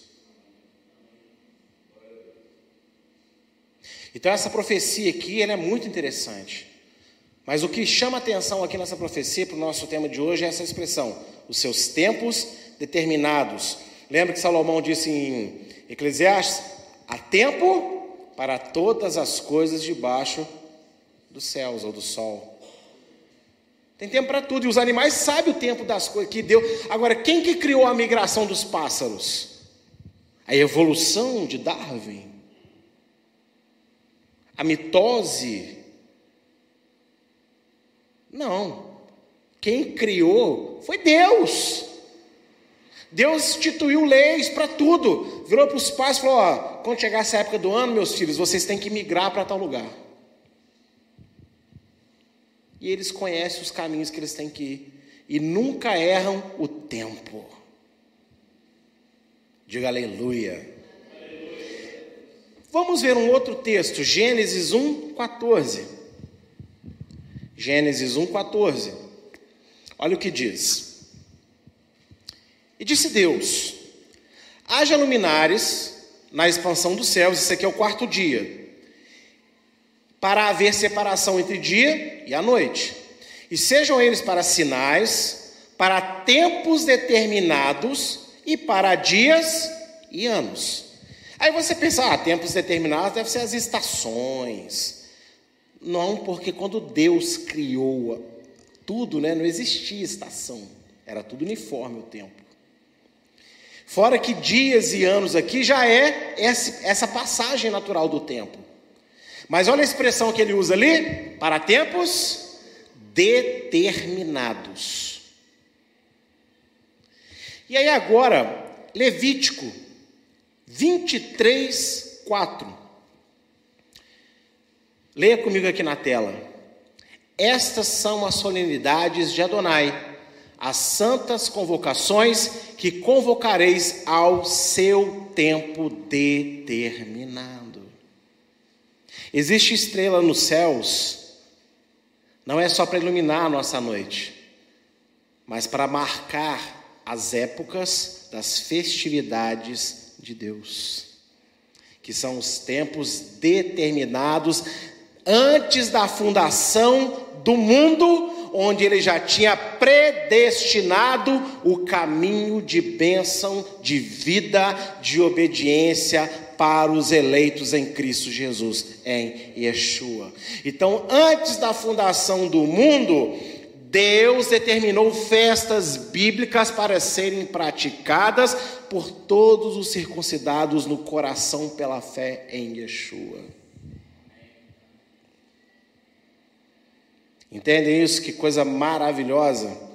Então essa profecia aqui, ela é muito interessante. Mas o que chama atenção aqui nessa profecia para o nosso tema de hoje é essa expressão: os seus tempos determinados. Lembra que Salomão disse em Eclesiastes: há tempo para todas as coisas debaixo dos céus ou do sol. Tem tempo para tudo, e os animais sabem o tempo das coisas que deu. Agora, quem que criou a migração dos pássaros? A evolução de Darwin? A mitose? Não. Quem criou foi Deus. Deus instituiu leis para tudo. Virou para os pais e falou: ó, quando chegar essa época do ano, meus filhos, vocês têm que migrar para tal lugar. E eles conhecem os caminhos que eles têm que ir. E nunca erram o tempo. Diga aleluia. Vamos ver um outro texto, Gênesis 1, 14. Gênesis 1, 14. Olha o que diz. E disse Deus: haja luminares na expansão dos céus, esse aqui é o quarto dia, para haver separação entre dia e a noite, e sejam eles para sinais, para tempos determinados e para dias e anos. Aí você pensa, ah, tempos determinados deve ser as estações. Não, porque quando Deus criou tudo, né, não existia estação, era tudo uniforme o tempo. Fora que dias e anos aqui já é essa passagem natural do tempo. Mas olha a expressão que ele usa ali: para tempos determinados. E aí agora, Levítico 23, 4. Leia comigo aqui na tela. Estas são as solenidades de Adonai as santas convocações que convocareis ao seu tempo determinado. Existe estrela nos céus, não é só para iluminar a nossa noite, mas para marcar as épocas das festividades de Deus, que são os tempos determinados antes da fundação do mundo onde ele já tinha predestinado o caminho de bênção, de vida, de obediência para os eleitos em Cristo Jesus, em Yeshua. Então, antes da fundação do mundo, Deus determinou festas bíblicas para serem praticadas por todos os circuncidados no coração pela fé em Yeshua. Entendem isso? Que coisa maravilhosa.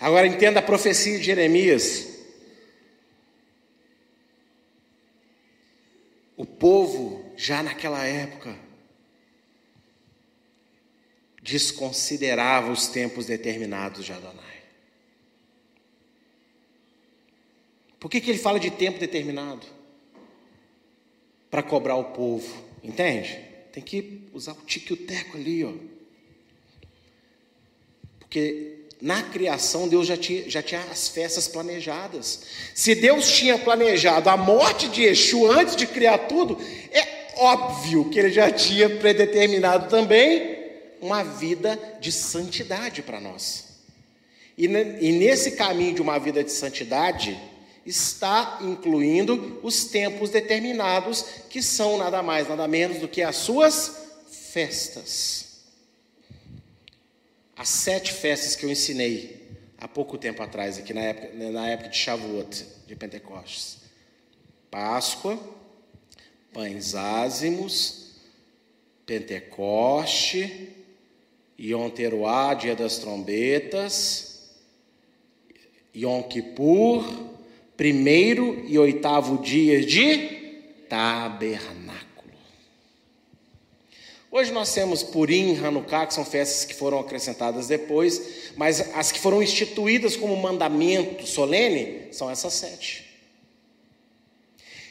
Agora entenda a profecia de Jeremias. O povo, já naquela época, desconsiderava os tempos determinados de Adonai. Por que, que ele fala de tempo determinado? Para cobrar o povo, entende? Tem que usar o tique o teco ali, ó. Porque na criação Deus já tinha, já tinha as festas planejadas. Se Deus tinha planejado a morte de Exu antes de criar tudo, é óbvio que ele já tinha predeterminado também uma vida de santidade para nós. E, e nesse caminho de uma vida de santidade, está incluindo os tempos determinados, que são nada mais, nada menos do que as suas festas. As sete festas que eu ensinei há pouco tempo atrás, aqui na época, na época de Shavuot, de Pentecostes: Páscoa, pães ázimos, Pentecoste, Yom Teruá, dia das trombetas, Yom Kippur, primeiro e oitavo dia de tabernáculo. Hoje nós temos Purim, Hanukkah, que são festas que foram acrescentadas depois, mas as que foram instituídas como mandamento solene são essas sete.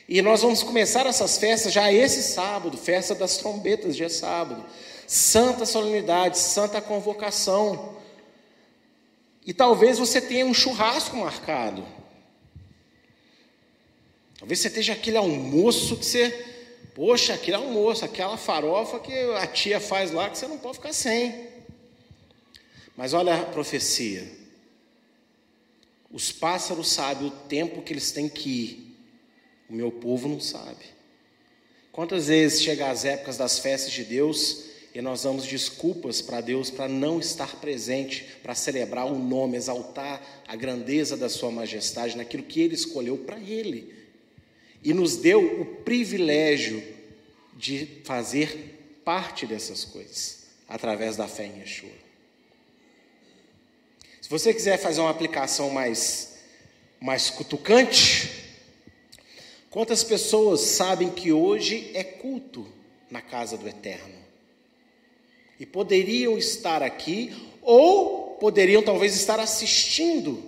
E nós vamos começar essas festas já esse sábado, festa das trombetas, dia sábado. Santa solenidade, santa convocação. E talvez você tenha um churrasco marcado. Talvez você esteja aquele almoço que você Poxa, aquele almoço, aquela farofa que a tia faz lá que você não pode ficar sem. Mas olha a profecia. Os pássaros sabem o tempo que eles têm que ir. O meu povo não sabe. Quantas vezes chega as épocas das festas de Deus e nós damos desculpas para Deus para não estar presente, para celebrar o nome, exaltar a grandeza da Sua majestade naquilo que Ele escolheu para Ele e nos deu o privilégio de fazer parte dessas coisas, através da fé em Yeshua. Se você quiser fazer uma aplicação mais, mais cutucante, quantas pessoas sabem que hoje é culto na casa do Eterno? E poderiam estar aqui, ou poderiam talvez estar assistindo,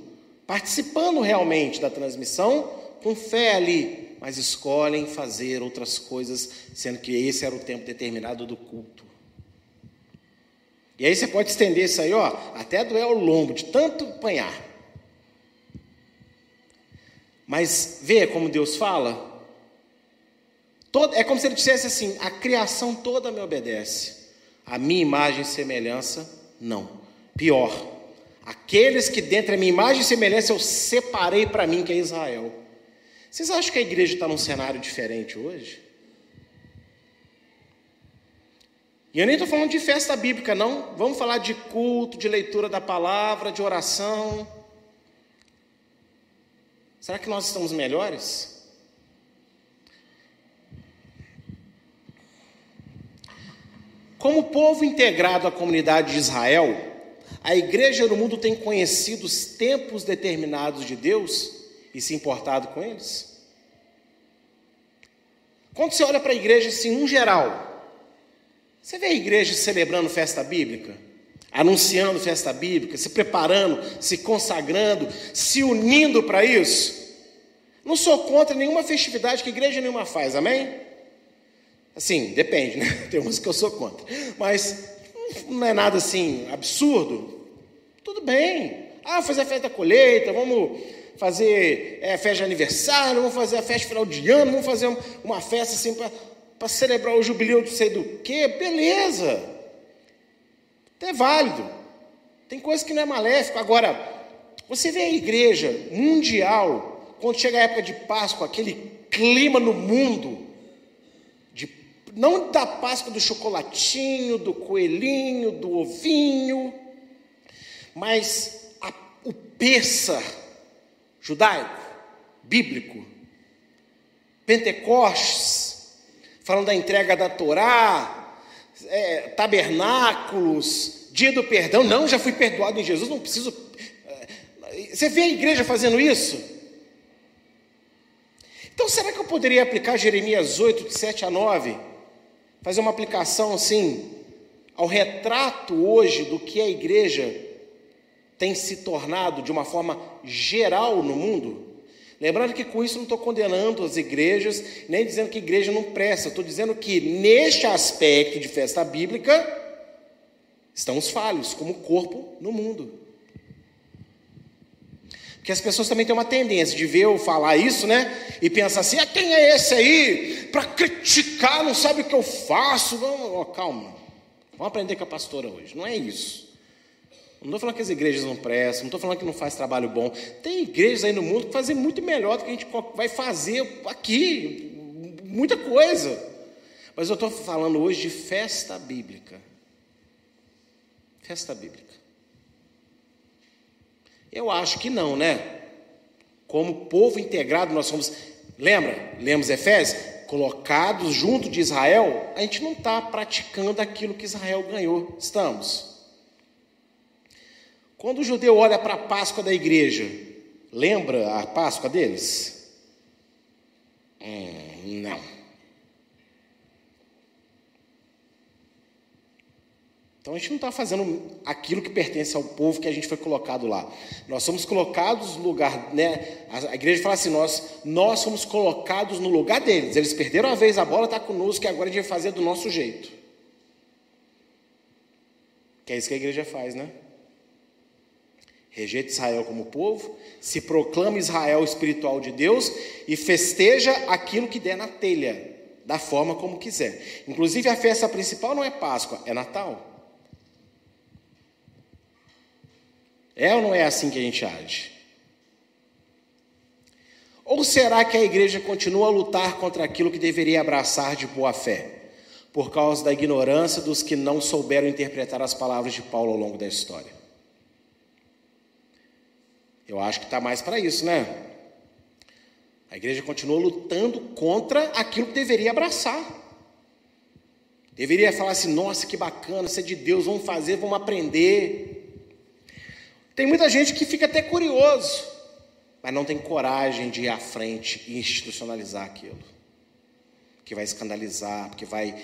participando realmente da transmissão, com fé ali, mas escolhem fazer outras coisas, sendo que esse era o tempo determinado do culto. E aí você pode estender isso aí, ó, até doer o lombo, de tanto apanhar. Mas vê como Deus fala? Todo, é como se ele dissesse assim: a criação toda me obedece, a minha imagem e semelhança, não. Pior, aqueles que dentre a minha imagem e semelhança eu separei para mim, que é Israel. Vocês acham que a igreja está num cenário diferente hoje? E eu nem estou falando de festa bíblica, não. Vamos falar de culto, de leitura da palavra, de oração. Será que nós estamos melhores? Como povo integrado à comunidade de Israel, a igreja no mundo tem conhecido os tempos determinados de Deus e se importado com eles? Quando você olha para a igreja assim, em geral, você vê a igreja celebrando festa bíblica, anunciando festa bíblica, se preparando, se consagrando, se unindo para isso? Não sou contra nenhuma festividade que a igreja nenhuma faz, amém? Assim, depende, né? Tem umas que eu sou contra. Mas não é nada assim absurdo. Tudo bem. Ah, fazer a festa da colheita, vamos fazer é, festa de aniversário, vamos fazer a festa final de ano, vamos fazer uma festa assim para celebrar o jubileu de sei do quê, beleza. Até válido. Tem coisa que não é maléfico. Agora, você vê a igreja mundial, quando chega a época de Páscoa, aquele clima no mundo, de, não da Páscoa do chocolatinho, do coelhinho, do ovinho, Mas a, o peça judaico, bíblico, Pentecostes, falando da entrega da Torá, é, tabernáculos, dia do perdão. Não, já fui perdoado em Jesus, não preciso. É, você vê a igreja fazendo isso? Então, será que eu poderia aplicar Jeremias 8, de 7 a 9? Fazer uma aplicação assim, ao retrato hoje do que a igreja tem se tornado de uma forma geral no mundo? Lembrando que com isso não estou condenando as igrejas, nem dizendo que igreja não presta, estou dizendo que neste aspecto de festa bíblica, estamos falhos como corpo no mundo. Porque as pessoas também têm uma tendência de ver eu falar isso, né? E pensar assim: ah, quem é esse aí para criticar, não sabe o que eu faço? Vamos, oh, calma, vamos aprender com a pastora hoje. Não é isso. Não estou falando que as igrejas não prestam, não estou falando que não faz trabalho bom. Tem igrejas aí no mundo que fazem muito melhor do que a gente vai fazer aqui, muita coisa. Mas eu estou falando hoje de festa bíblica. Festa bíblica. Eu acho que não, né? Como povo integrado, nós somos. Lembra? Lemos Efésios? Colocados junto de Israel, a gente não está praticando aquilo que Israel ganhou. Estamos. Quando o judeu olha para a Páscoa da igreja, lembra a Páscoa deles? Hum, não. Então a gente não está fazendo aquilo que pertence ao povo que a gente foi colocado lá. Nós somos colocados no lugar, né? A igreja fala assim: nós, nós somos colocados no lugar deles. Eles perderam a vez, a bola está conosco, e agora a gente vai fazer do nosso jeito. Que é isso que a igreja faz, né? Rejeita Israel como povo, se proclama Israel espiritual de Deus e festeja aquilo que der na telha, da forma como quiser. Inclusive a festa principal não é Páscoa, é Natal. É ou não é assim que a gente age? Ou será que a igreja continua a lutar contra aquilo que deveria abraçar de boa fé, por causa da ignorância dos que não souberam interpretar as palavras de Paulo ao longo da história? Eu acho que está mais para isso, né? A igreja continua lutando contra aquilo que deveria abraçar. Deveria falar assim: nossa, que bacana, isso é de Deus, vamos fazer, vamos aprender. Tem muita gente que fica até curioso, mas não tem coragem de ir à frente e institucionalizar aquilo, que vai escandalizar, porque vai,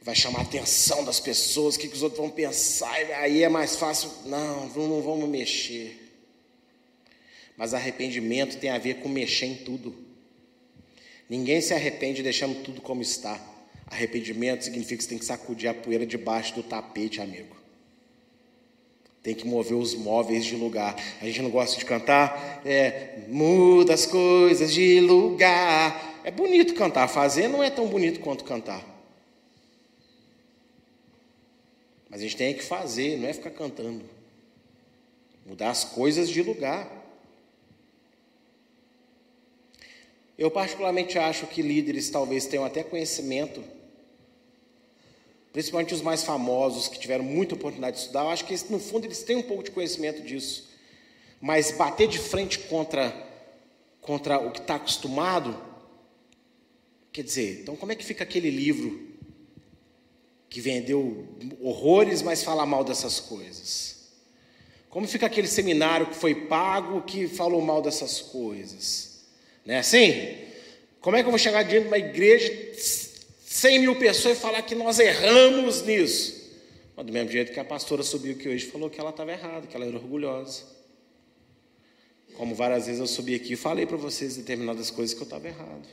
vai chamar a atenção das pessoas, o que, que os outros vão pensar, aí é mais fácil. Não, não vamos mexer. Mas arrependimento tem a ver com mexer em tudo. Ninguém se arrepende deixando tudo como está. Arrependimento significa que você tem que sacudir a poeira debaixo do tapete, amigo. Tem que mover os móveis de lugar. A gente não gosta de cantar, é, muda as coisas de lugar. É bonito cantar, fazer não é tão bonito quanto cantar. Mas a gente tem que fazer, não é ficar cantando. Mudar as coisas de lugar. Eu, particularmente, acho que líderes talvez tenham até conhecimento, principalmente os mais famosos, que tiveram muita oportunidade de estudar. Eu acho que, no fundo, eles têm um pouco de conhecimento disso. Mas bater de frente contra, contra o que está acostumado, quer dizer, então, como é que fica aquele livro que vendeu horrores, mas fala mal dessas coisas? Como fica aquele seminário que foi pago que falou mal dessas coisas? Não é assim? Como é que eu vou chegar diante de uma igreja, 100 mil pessoas, e falar que nós erramos nisso? Mas do mesmo jeito que a pastora subiu aqui hoje falou que ela estava errada, que ela era orgulhosa. Como várias vezes eu subi aqui e falei para vocês determinadas coisas que eu estava errado.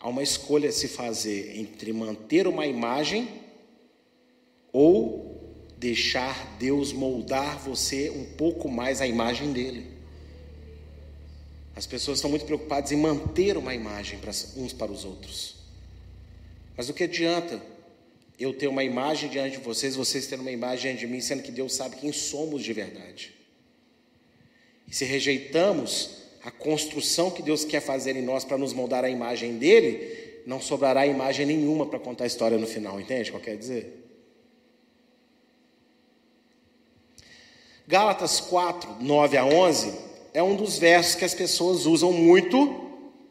Há uma escolha a se fazer entre manter uma imagem ou deixar Deus moldar você um pouco mais a imagem dele. As pessoas estão muito preocupadas em manter uma imagem para uns para os outros. Mas o que adianta eu ter uma imagem diante de vocês, vocês terem uma imagem diante de mim, sendo que Deus sabe quem somos de verdade? E se rejeitamos a construção que Deus quer fazer em nós para nos moldar a imagem dele, não sobrará imagem nenhuma para contar a história no final, entende o que eu quero dizer? Gálatas 4, 9 a 11 é um dos versos que as pessoas usam muito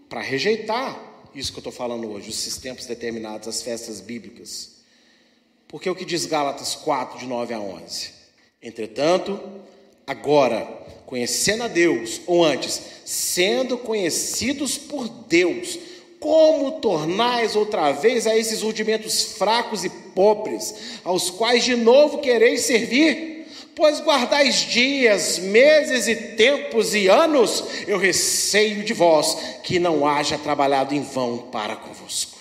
para rejeitar isso que eu estou falando hoje, os tempos determinados, as festas bíblicas. Porque o que diz Gálatas 4, de 9 a 11? Entretanto, agora, conhecendo a Deus, ou antes, sendo conhecidos por Deus, como tornais outra vez a esses rudimentos fracos e pobres, aos quais de novo quereis servir? Pois guardais dias, meses e tempos e anos, eu receio de vós que não haja trabalhado em vão para convosco.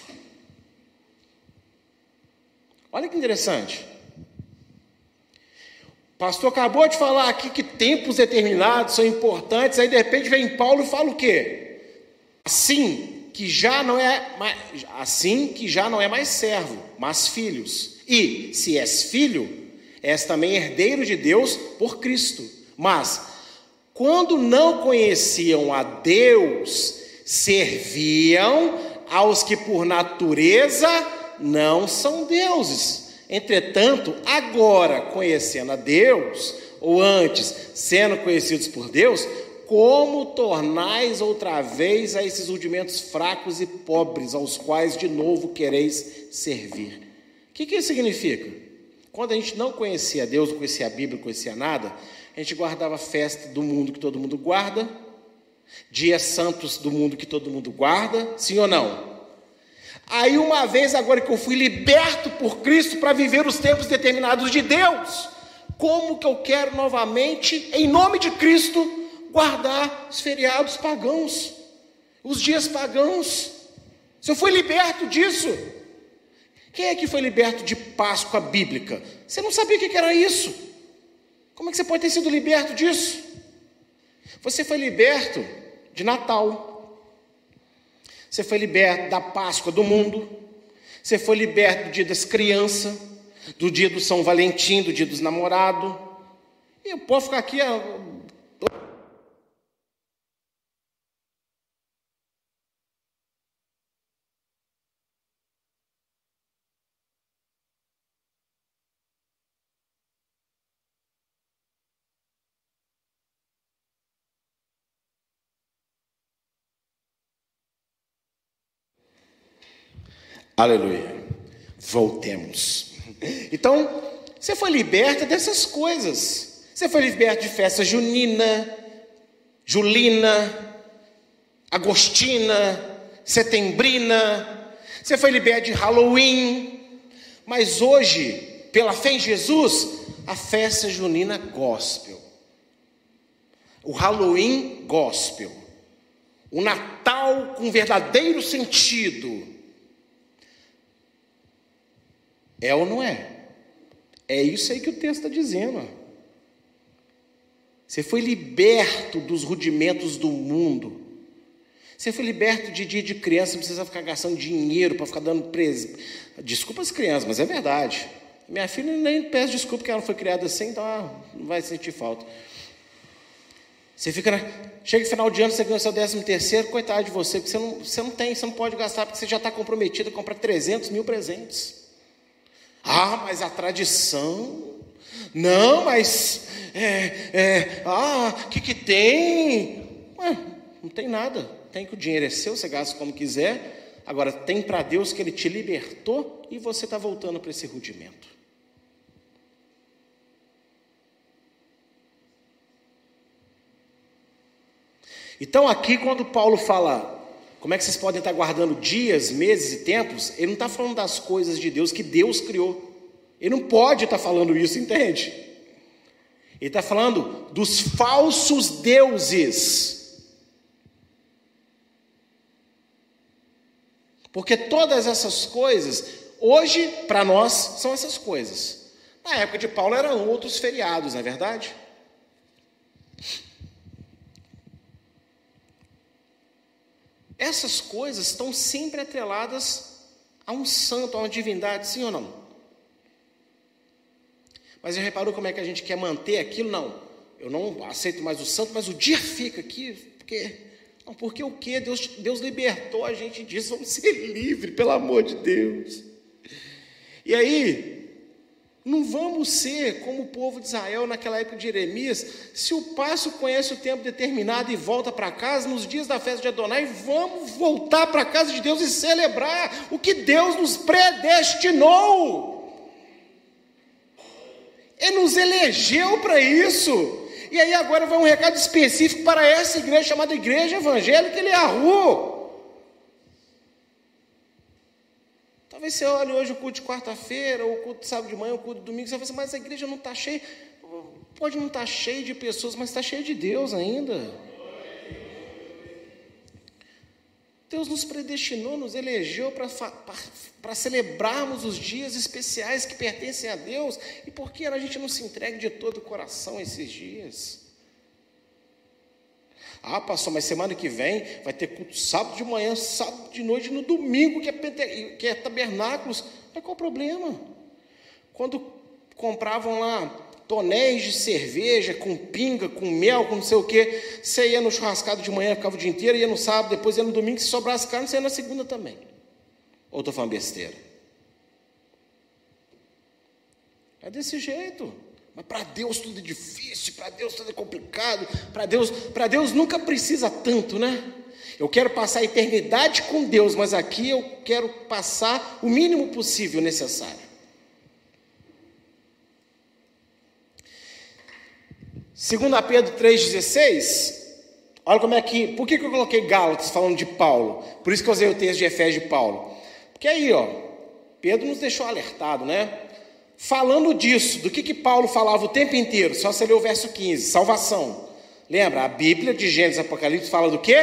Olha que interessante. O pastor acabou de falar aqui que tempos determinados são importantes, aí de repente vem Paulo e fala o quê? Assim que já não é assim que já não é mais servo, mas filhos. E se és filho, és também herdeiro de Deus por Cristo. Mas, quando não conheciam a Deus, serviam aos que por natureza não são deuses. Entretanto, agora, conhecendo a Deus, ou antes, sendo conhecidos por Deus, como tornais outra vez a esses rudimentos fracos e pobres, aos quais de novo quereis servir? O que, que isso significa? Quando a gente não conhecia Deus, não conhecia a Bíblia, não conhecia nada, a gente guardava festa do mundo que todo mundo guarda, dias santos do mundo que todo mundo guarda, sim ou não? Aí, uma vez agora que eu fui liberto por Cristo para viver os tempos determinados de Deus, como que eu quero novamente, em nome de Cristo, guardar os feriados pagãos, os dias pagãos? Se eu fui liberto disso, quem é que foi liberto de Páscoa bíblica? Você não sabia o que era isso. Como é que você pode ter sido liberto disso? Você foi liberto de Natal. Você foi liberto da Páscoa do mundo. Você foi liberto do dia das crianças, do dia do São Valentim, do dia dos namorados. E eu posso ficar aqui Aleluia. Voltemos. Então, você foi liberta dessas coisas. Você foi liberto de festa junina, julina, agostina, setembrina. Você foi liberto de Halloween. Mas hoje, pela fé em Jesus, a festa junina gospel. O Halloween gospel. O Natal com verdadeiro sentido é ou não é? É isso aí que o texto está dizendo. Você foi liberto dos rudimentos do mundo. Você foi liberto de dia de criança, não precisa ficar gastando dinheiro para ficar dando presente. Desculpa as crianças, mas é verdade. Minha filha nem peço desculpa porque ela foi criada assim, então ela não vai sentir falta. Você fica na... Chega no final de ano, você ganha o seu décimo terceiro, coitado de você, porque você não, você não tem, você não pode gastar, porque você já está comprometido a comprar 300 mil presentes. Ah, mas a tradição. Não, mas. É, é, ah, o que, que tem? Ué, não tem nada. Tem que o dinheiro é seu, você gasta como quiser. Agora, tem para Deus que Ele te libertou e você está voltando para esse rudimento. Então, aqui, quando Paulo fala como é que vocês podem estar guardando dias, meses e tempos? Ele não está falando das coisas de Deus que Deus criou. Ele não pode estar falando isso, entende? Ele está falando dos falsos deuses. Porque todas essas coisas, hoje, para nós, são essas coisas. Na época de Paulo eram outros feriados, não é verdade? Essas coisas estão sempre atreladas a um santo, a uma divindade, sim ou não? Mas já reparou como é que a gente quer manter aquilo? Não, eu não aceito mais o santo, mas o dia fica aqui, porque. Não, porque o que? Deus, Deus libertou a gente disso, vamos ser livres, pelo amor de Deus. E aí, Não vamos ser como o povo de Israel naquela época de Jeremias. Se o passo conhece o tempo determinado e volta para casa, nos dias da festa de Adonai, vamos voltar para a casa de Deus e celebrar o que Deus nos predestinou. Ele nos elegeu para isso. E aí agora vai um recado específico para essa igreja chamada Igreja Evangélica Ele Talvez você olhe hoje o culto de quarta-feira, ou o culto de sábado de manhã, o culto de domingo, você fala assim, mas a igreja não está cheia. Pode não estar tá cheia de pessoas, mas está cheia de Deus ainda. Deus nos predestinou, nos elegeu para celebrarmos os dias especiais que pertencem a Deus. E por que a gente não se entrega de todo o coração esses dias? Ah, pastor, mas semana que vem vai ter culto sábado de manhã, sábado de noite, no domingo, que é, que é tabernáculos. Mas qual o problema? Quando compravam lá tonéis de cerveja, com pinga, com mel, com não sei o quê, você ia no churrascado de manhã, ficava o dia inteiro, ia no sábado, depois ia no domingo, se sobrasse carne, você ia na segunda também. Ou estou falando besteira? É desse jeito. Mas para Deus tudo é difícil, para Deus tudo é complicado, para Deus, para Deus nunca precisa tanto, né? Eu quero passar a eternidade com Deus, mas aqui eu quero passar o mínimo possível necessário. Segundo a Pedro 3,16, olha como é que. Por que, que eu coloquei Gálatas falando de Paulo? Por isso que eu usei o texto de Efésios de Paulo. Porque aí, ó, Pedro nos deixou alertado, né? Falando disso, do que, que Paulo falava o tempo inteiro, só você ler o verso 15, salvação. Lembra, a Bíblia de Gênesis e Apocalipse fala do que?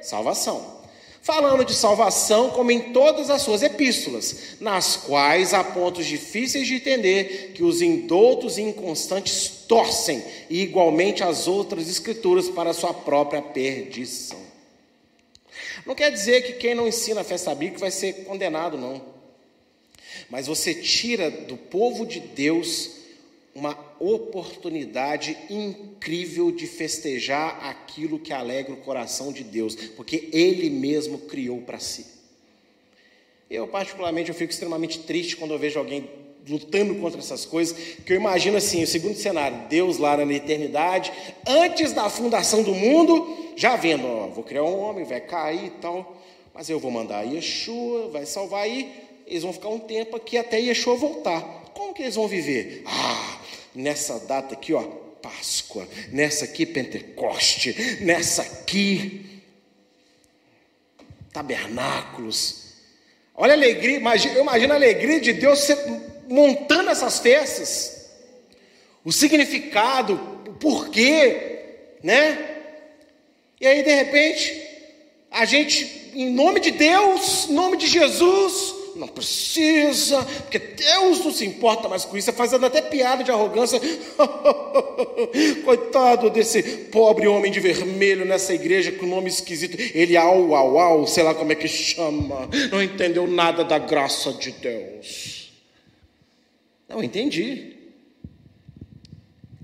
Salvação. Falando de salvação, como em todas as suas epístolas, nas quais há pontos difíceis de entender que os indoutos e inconstantes torcem, e igualmente as outras escrituras para sua própria perdição. Não quer dizer que quem não ensina a festa bíblica vai ser condenado, não. Mas você tira do povo de Deus uma oportunidade incrível de festejar aquilo que alegra o coração de Deus, porque Ele mesmo criou para si. Eu, particularmente, eu fico extremamente triste quando eu vejo alguém lutando contra essas coisas, que eu imagino assim, o segundo cenário, Deus lá na eternidade, antes da fundação do mundo, já vendo, ó, vou criar um homem, vai cair e tal, mas eu vou mandar Yeshua, vai salvar aí, eles vão ficar um tempo aqui até Yeshua voltar. Como que eles vão viver? Ah, nessa data aqui, ó, Páscoa, nessa aqui Pentecoste, nessa aqui tabernáculos. Olha a alegria, eu imagino a alegria de Deus montando essas festas. O significado, o porquê, né? E aí de repente, a gente, em nome de Deus, em nome de Jesus, não precisa, porque Deus não se importa mais com isso, fazendo até piada de arrogância. Coitado desse pobre homem de vermelho nessa igreja com nome esquisito. Ele au, au, au, sei lá como é que chama. Não entendeu nada da graça de Deus. Não, entendi.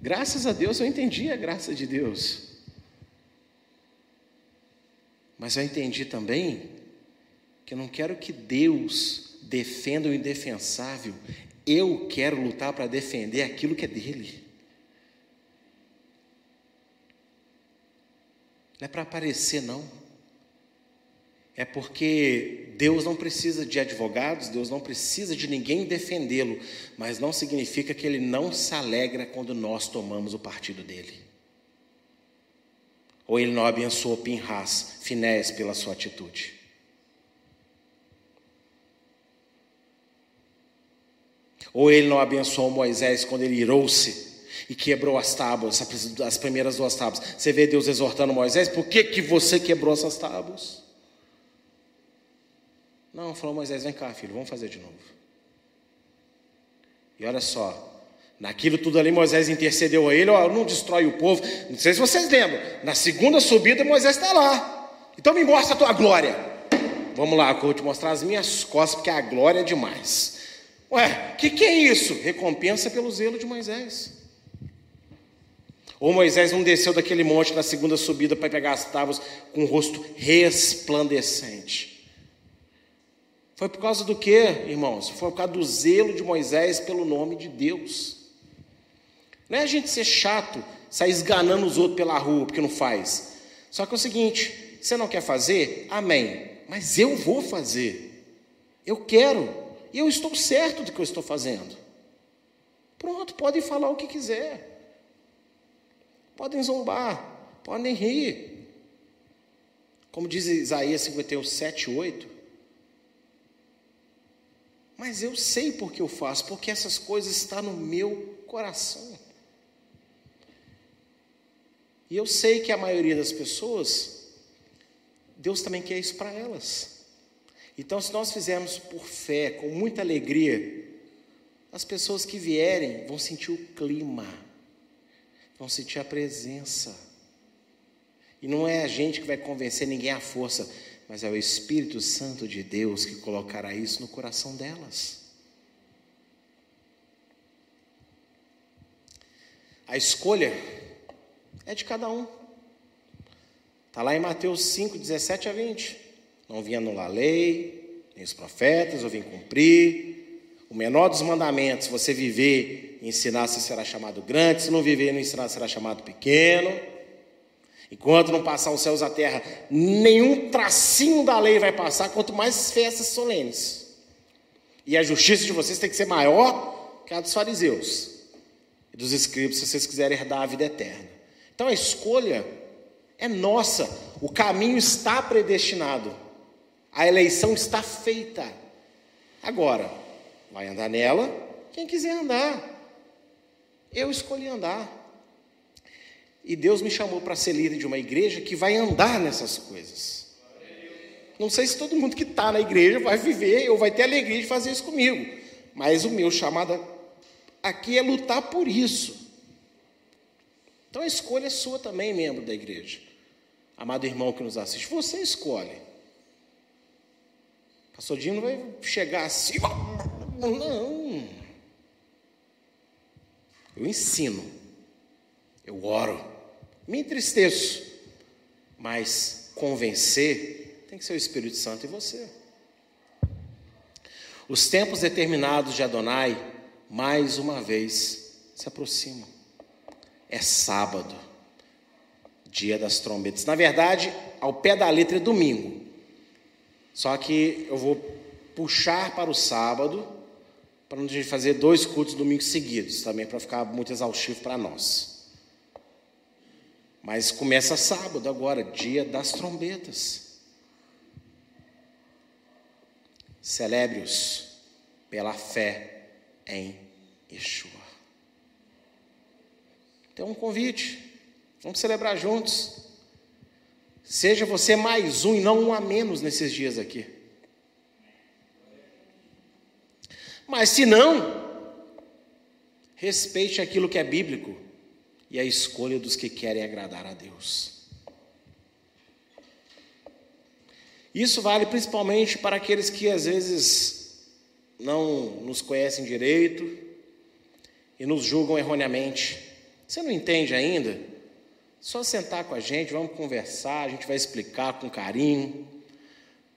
Graças a Deus eu entendi a graça de Deus. Mas eu entendi também eu não quero que Deus defenda o indefensável. Eu quero lutar para defender aquilo que é dele. Não é para aparecer, não. É porque Deus não precisa de advogados, Deus não precisa de ninguém defendê-lo, mas não significa que ele não se alegra quando nós tomamos o partido dele. Ou ele não abençoou Pinhas, Finés, pela sua atitude. Ou ele não abençoou Moisés quando ele irou-se e quebrou as tábuas, as primeiras duas tábuas. Você vê Deus exortando Moisés, por que, que você quebrou essas tábuas? Não, falou Moisés, vem cá, filho, vamos fazer de novo. E olha só, naquilo tudo ali Moisés intercedeu a ele, ó, não destrói o povo. Não sei se vocês lembram, na segunda subida Moisés está lá. Então me mostra a tua glória. Vamos lá, eu vou te mostrar as minhas costas, porque a glória é demais. Ué, o que, que é isso? Recompensa pelo zelo de Moisés. Ou Moisés não desceu daquele monte na segunda subida para pegar as tábuas com o rosto resplandecente. Foi por causa do que, irmãos? Foi por causa do zelo de Moisés pelo nome de Deus. Não é a gente ser chato, sair esganando os outros pela rua, porque não faz. Só que é o seguinte: você não quer fazer? Amém. Mas eu vou fazer. Eu quero. E eu estou certo do que eu estou fazendo. Pronto, podem falar o que quiser. Podem zombar, podem rir. Como diz Isaías 51, 7, 8. Mas eu sei porque eu faço, porque essas coisas estão no meu coração. E eu sei que a maioria das pessoas, Deus também quer isso para elas. Então, se nós fizermos por fé, com muita alegria, as pessoas que vierem vão sentir o clima, vão sentir a presença. E não é a gente que vai convencer ninguém à força, mas é o Espírito Santo de Deus que colocará isso no coração delas. A escolha é de cada um. Está lá em Mateus 5, 17 a 20. Não vim anular a lei, nem os profetas, eu vim cumprir. O menor dos mandamentos, você viver e ensinar, você será chamado grande. Se não viver e não ensinar, será chamado pequeno. Enquanto não passar os céus à terra, nenhum tracinho da lei vai passar, quanto mais festas solenes. E a justiça de vocês tem que ser maior que a dos fariseus e dos escribas, se vocês quiserem herdar a vida eterna. Então a escolha é nossa, o caminho está predestinado, a eleição está feita. Agora, vai andar nela quem quiser andar. Eu escolhi andar. E Deus me chamou para ser líder de uma igreja que vai andar nessas coisas. Não sei se todo mundo que está na igreja vai viver ou vai ter alegria de fazer isso comigo, mas o meu chamado aqui é lutar por isso. Então a escolha é sua também, membro da igreja. Amado irmão que nos assiste, você escolhe. Pastor Dino vai chegar assim, não. Eu ensino, eu oro, me entristeço, mas convencer tem que ser o Espírito Santo e você. Os tempos determinados de Adonai, mais uma vez, se aproximam é sábado, dia das trombetas. Na verdade, ao pé da letra é domingo. Só que eu vou puxar para o sábado, para não fazer dois cultos domingos seguidos, também para ficar muito exaustivo para nós. Mas começa sábado agora, dia das trombetas. Celebre-os pela fé em Yeshua. Tem um convite. Vamos celebrar juntos. Seja você mais um e não um a menos nesses dias aqui. Mas se não, respeite aquilo que é bíblico e a escolha dos que querem agradar a Deus. Isso vale principalmente para aqueles que às vezes não nos conhecem direito e nos julgam erroneamente. Você não entende ainda? Só sentar com a gente, vamos conversar, a gente vai explicar com carinho.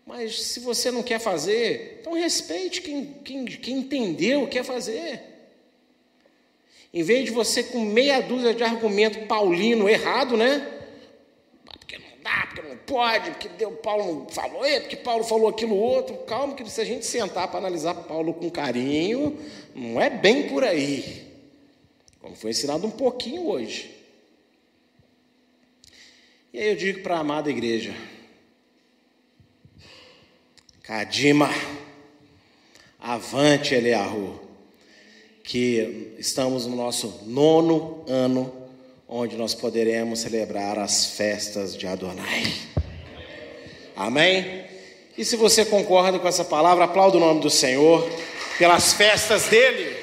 Mas se você não quer fazer, então respeite quem, quem, quem entendeu, quer fazer. Em vez de você com meia dúzia de argumento paulino errado, né? Porque não dá, porque não pode, porque Deus, Paulo não falou, é, porque Paulo falou aquilo outro. Calma, que se a gente sentar para analisar Paulo com carinho, não é bem por aí. Como foi ensinado um pouquinho hoje. E aí eu digo para a amada igreja: Cadima, avante, Elearro, que estamos no nosso nono ano, onde nós poderemos celebrar as festas de Adonai. Amém? E se você concorda com essa palavra, aplauda o nome do Senhor pelas festas dele.